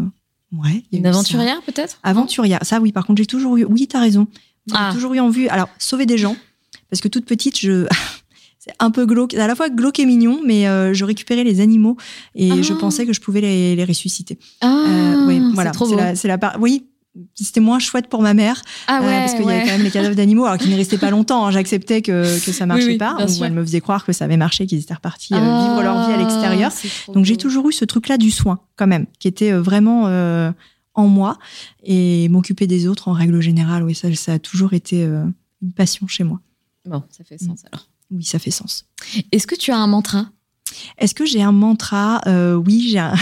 ouais. Une aventurière, peut-être? Aventurière. Ça, oui, par contre, j'ai toujours eu. Oui, t'as raison. J'ai ah. toujours eu en vue. Alors, sauver des gens. Parce que toute petite, je. [laughs] c'est un peu glauque, à la fois glauque et mignon, mais euh, je récupérais les animaux et je ah. pensais que je pouvais les, les ressusciter. Ah, euh, oui, voilà. C'est la, la, oui, c'était moins chouette pour ma mère ah ouais, parce qu'il y avait quand même les cadavres d'animaux alors qu'ils ne restaient pas longtemps hein. j'acceptais que, que ça marchait pas. Ou elle me faisait croire que ça avait marché qu'ils étaient repartis euh, vivre leur vie à l'extérieur. donc j'ai toujours eu ce truc là du soin quand même qui était euh, vraiment euh, en moi et m'occuper des autres en règle générale. Oui ça, ça a toujours été une passion chez moi. Bon ça fait sens alors. Oui ça fait sens. Est-ce que tu as un mantra? Est-ce que j'ai un mantra? Oui, j'ai un,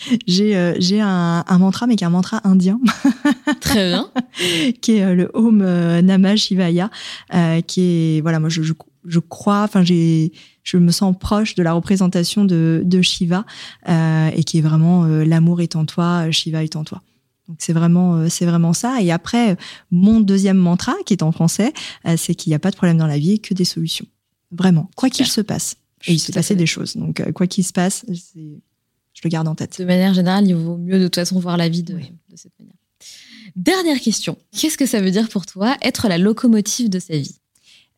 [laughs] j'ai euh, j'ai un, un, mantra, mais qui est un mantra indien. [laughs] Très bien. [laughs] qui est euh, le Om euh, Namah Shivaya, qui est voilà, moi je, je, je crois, enfin j'ai, je me sens proche de la représentation de, de Shiva et qui est vraiment l'amour est en toi, Shiva est en toi. Donc c'est vraiment c'est vraiment ça. Et après mon deuxième mantra qui est en français, c'est qu'il n'y a pas de problème dans la vie, que des solutions. Vraiment, quoi qu'il se passe. Et il se passait des choses. Donc quoi qu'il se passe, c'est je le garde en tête. De manière générale, il vaut mieux de toute façon voir la vie de, cette manière. Dernière question. Qu'est-ce que ça veut dire pour toi être la locomotive de sa vie?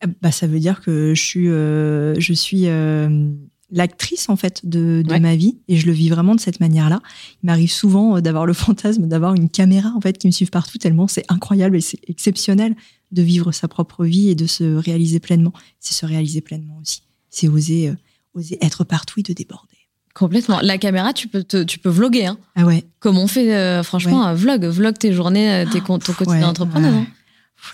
Euh, bah, Ça veut dire que je suis, euh, je suis euh, l'actrice en fait de, ma vie et je le vis vraiment de cette manière-là. Il m'arrive souvent d'avoir le [laughs] fantasme d'avoir une caméra en fait qui me suive partout tellement c'est incroyable et c'est exceptionnel de vivre sa propre vie et de se réaliser pleinement. C'est se réaliser pleinement aussi. C'est oser, oser être partout et de déborder. Complètement. La caméra, tu peux, tu peux vloguer. Hein. Ah ouais. Comme on fait, euh, franchement, un vlog. Vlog tes journées, euh, tes, ton quotidien d'entrepreneur. Hein.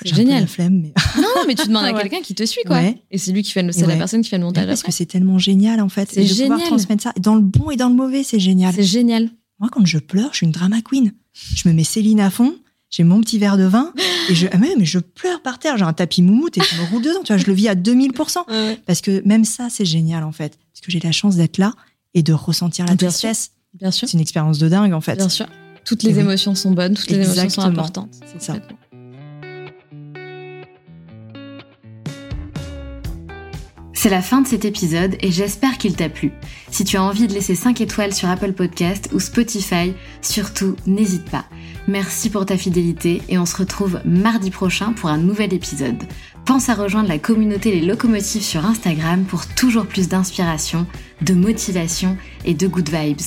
C'est génial. La flemme, mais... [laughs] non, mais tu demandes à quelqu'un qui te suit, quoi. Et c'est lui qui fait, c'est la personne qui fait le montage. Parce que c'est tellement génial, en fait. C'est génial. Pouvoir transmettre ça. Dans le bon et dans le mauvais, c'est génial. C'est génial. Moi, quand je pleure, je suis une drama queen. Je me mets Céline à fond. J'ai mon petit verre de vin et je, ah mais je pleure par terre. J'ai un tapis moumoute et je me roule dedans. Tu vois, je le vis à 2000%. Parce que même ça, c'est génial, en fait. Parce que j'ai la chance d'être là et de ressentir la Bien tristesse. Bien sûr. C'est une expérience de dingue en fait. Bien sûr. Toutes les émotions sont bonnes, toutes les émotions sont importantes. C'est ça. C'est la fin de cet épisode et j'espère qu'il t'a plu. Si tu as envie de laisser 5 étoiles sur Apple Podcast ou Spotify, surtout n'hésite pas. Merci pour ta fidélité et on se retrouve mardi prochain pour un nouvel épisode. Pense à rejoindre la communauté Les Locomotives sur Instagram pour toujours plus d'inspiration, de motivation et de good vibes.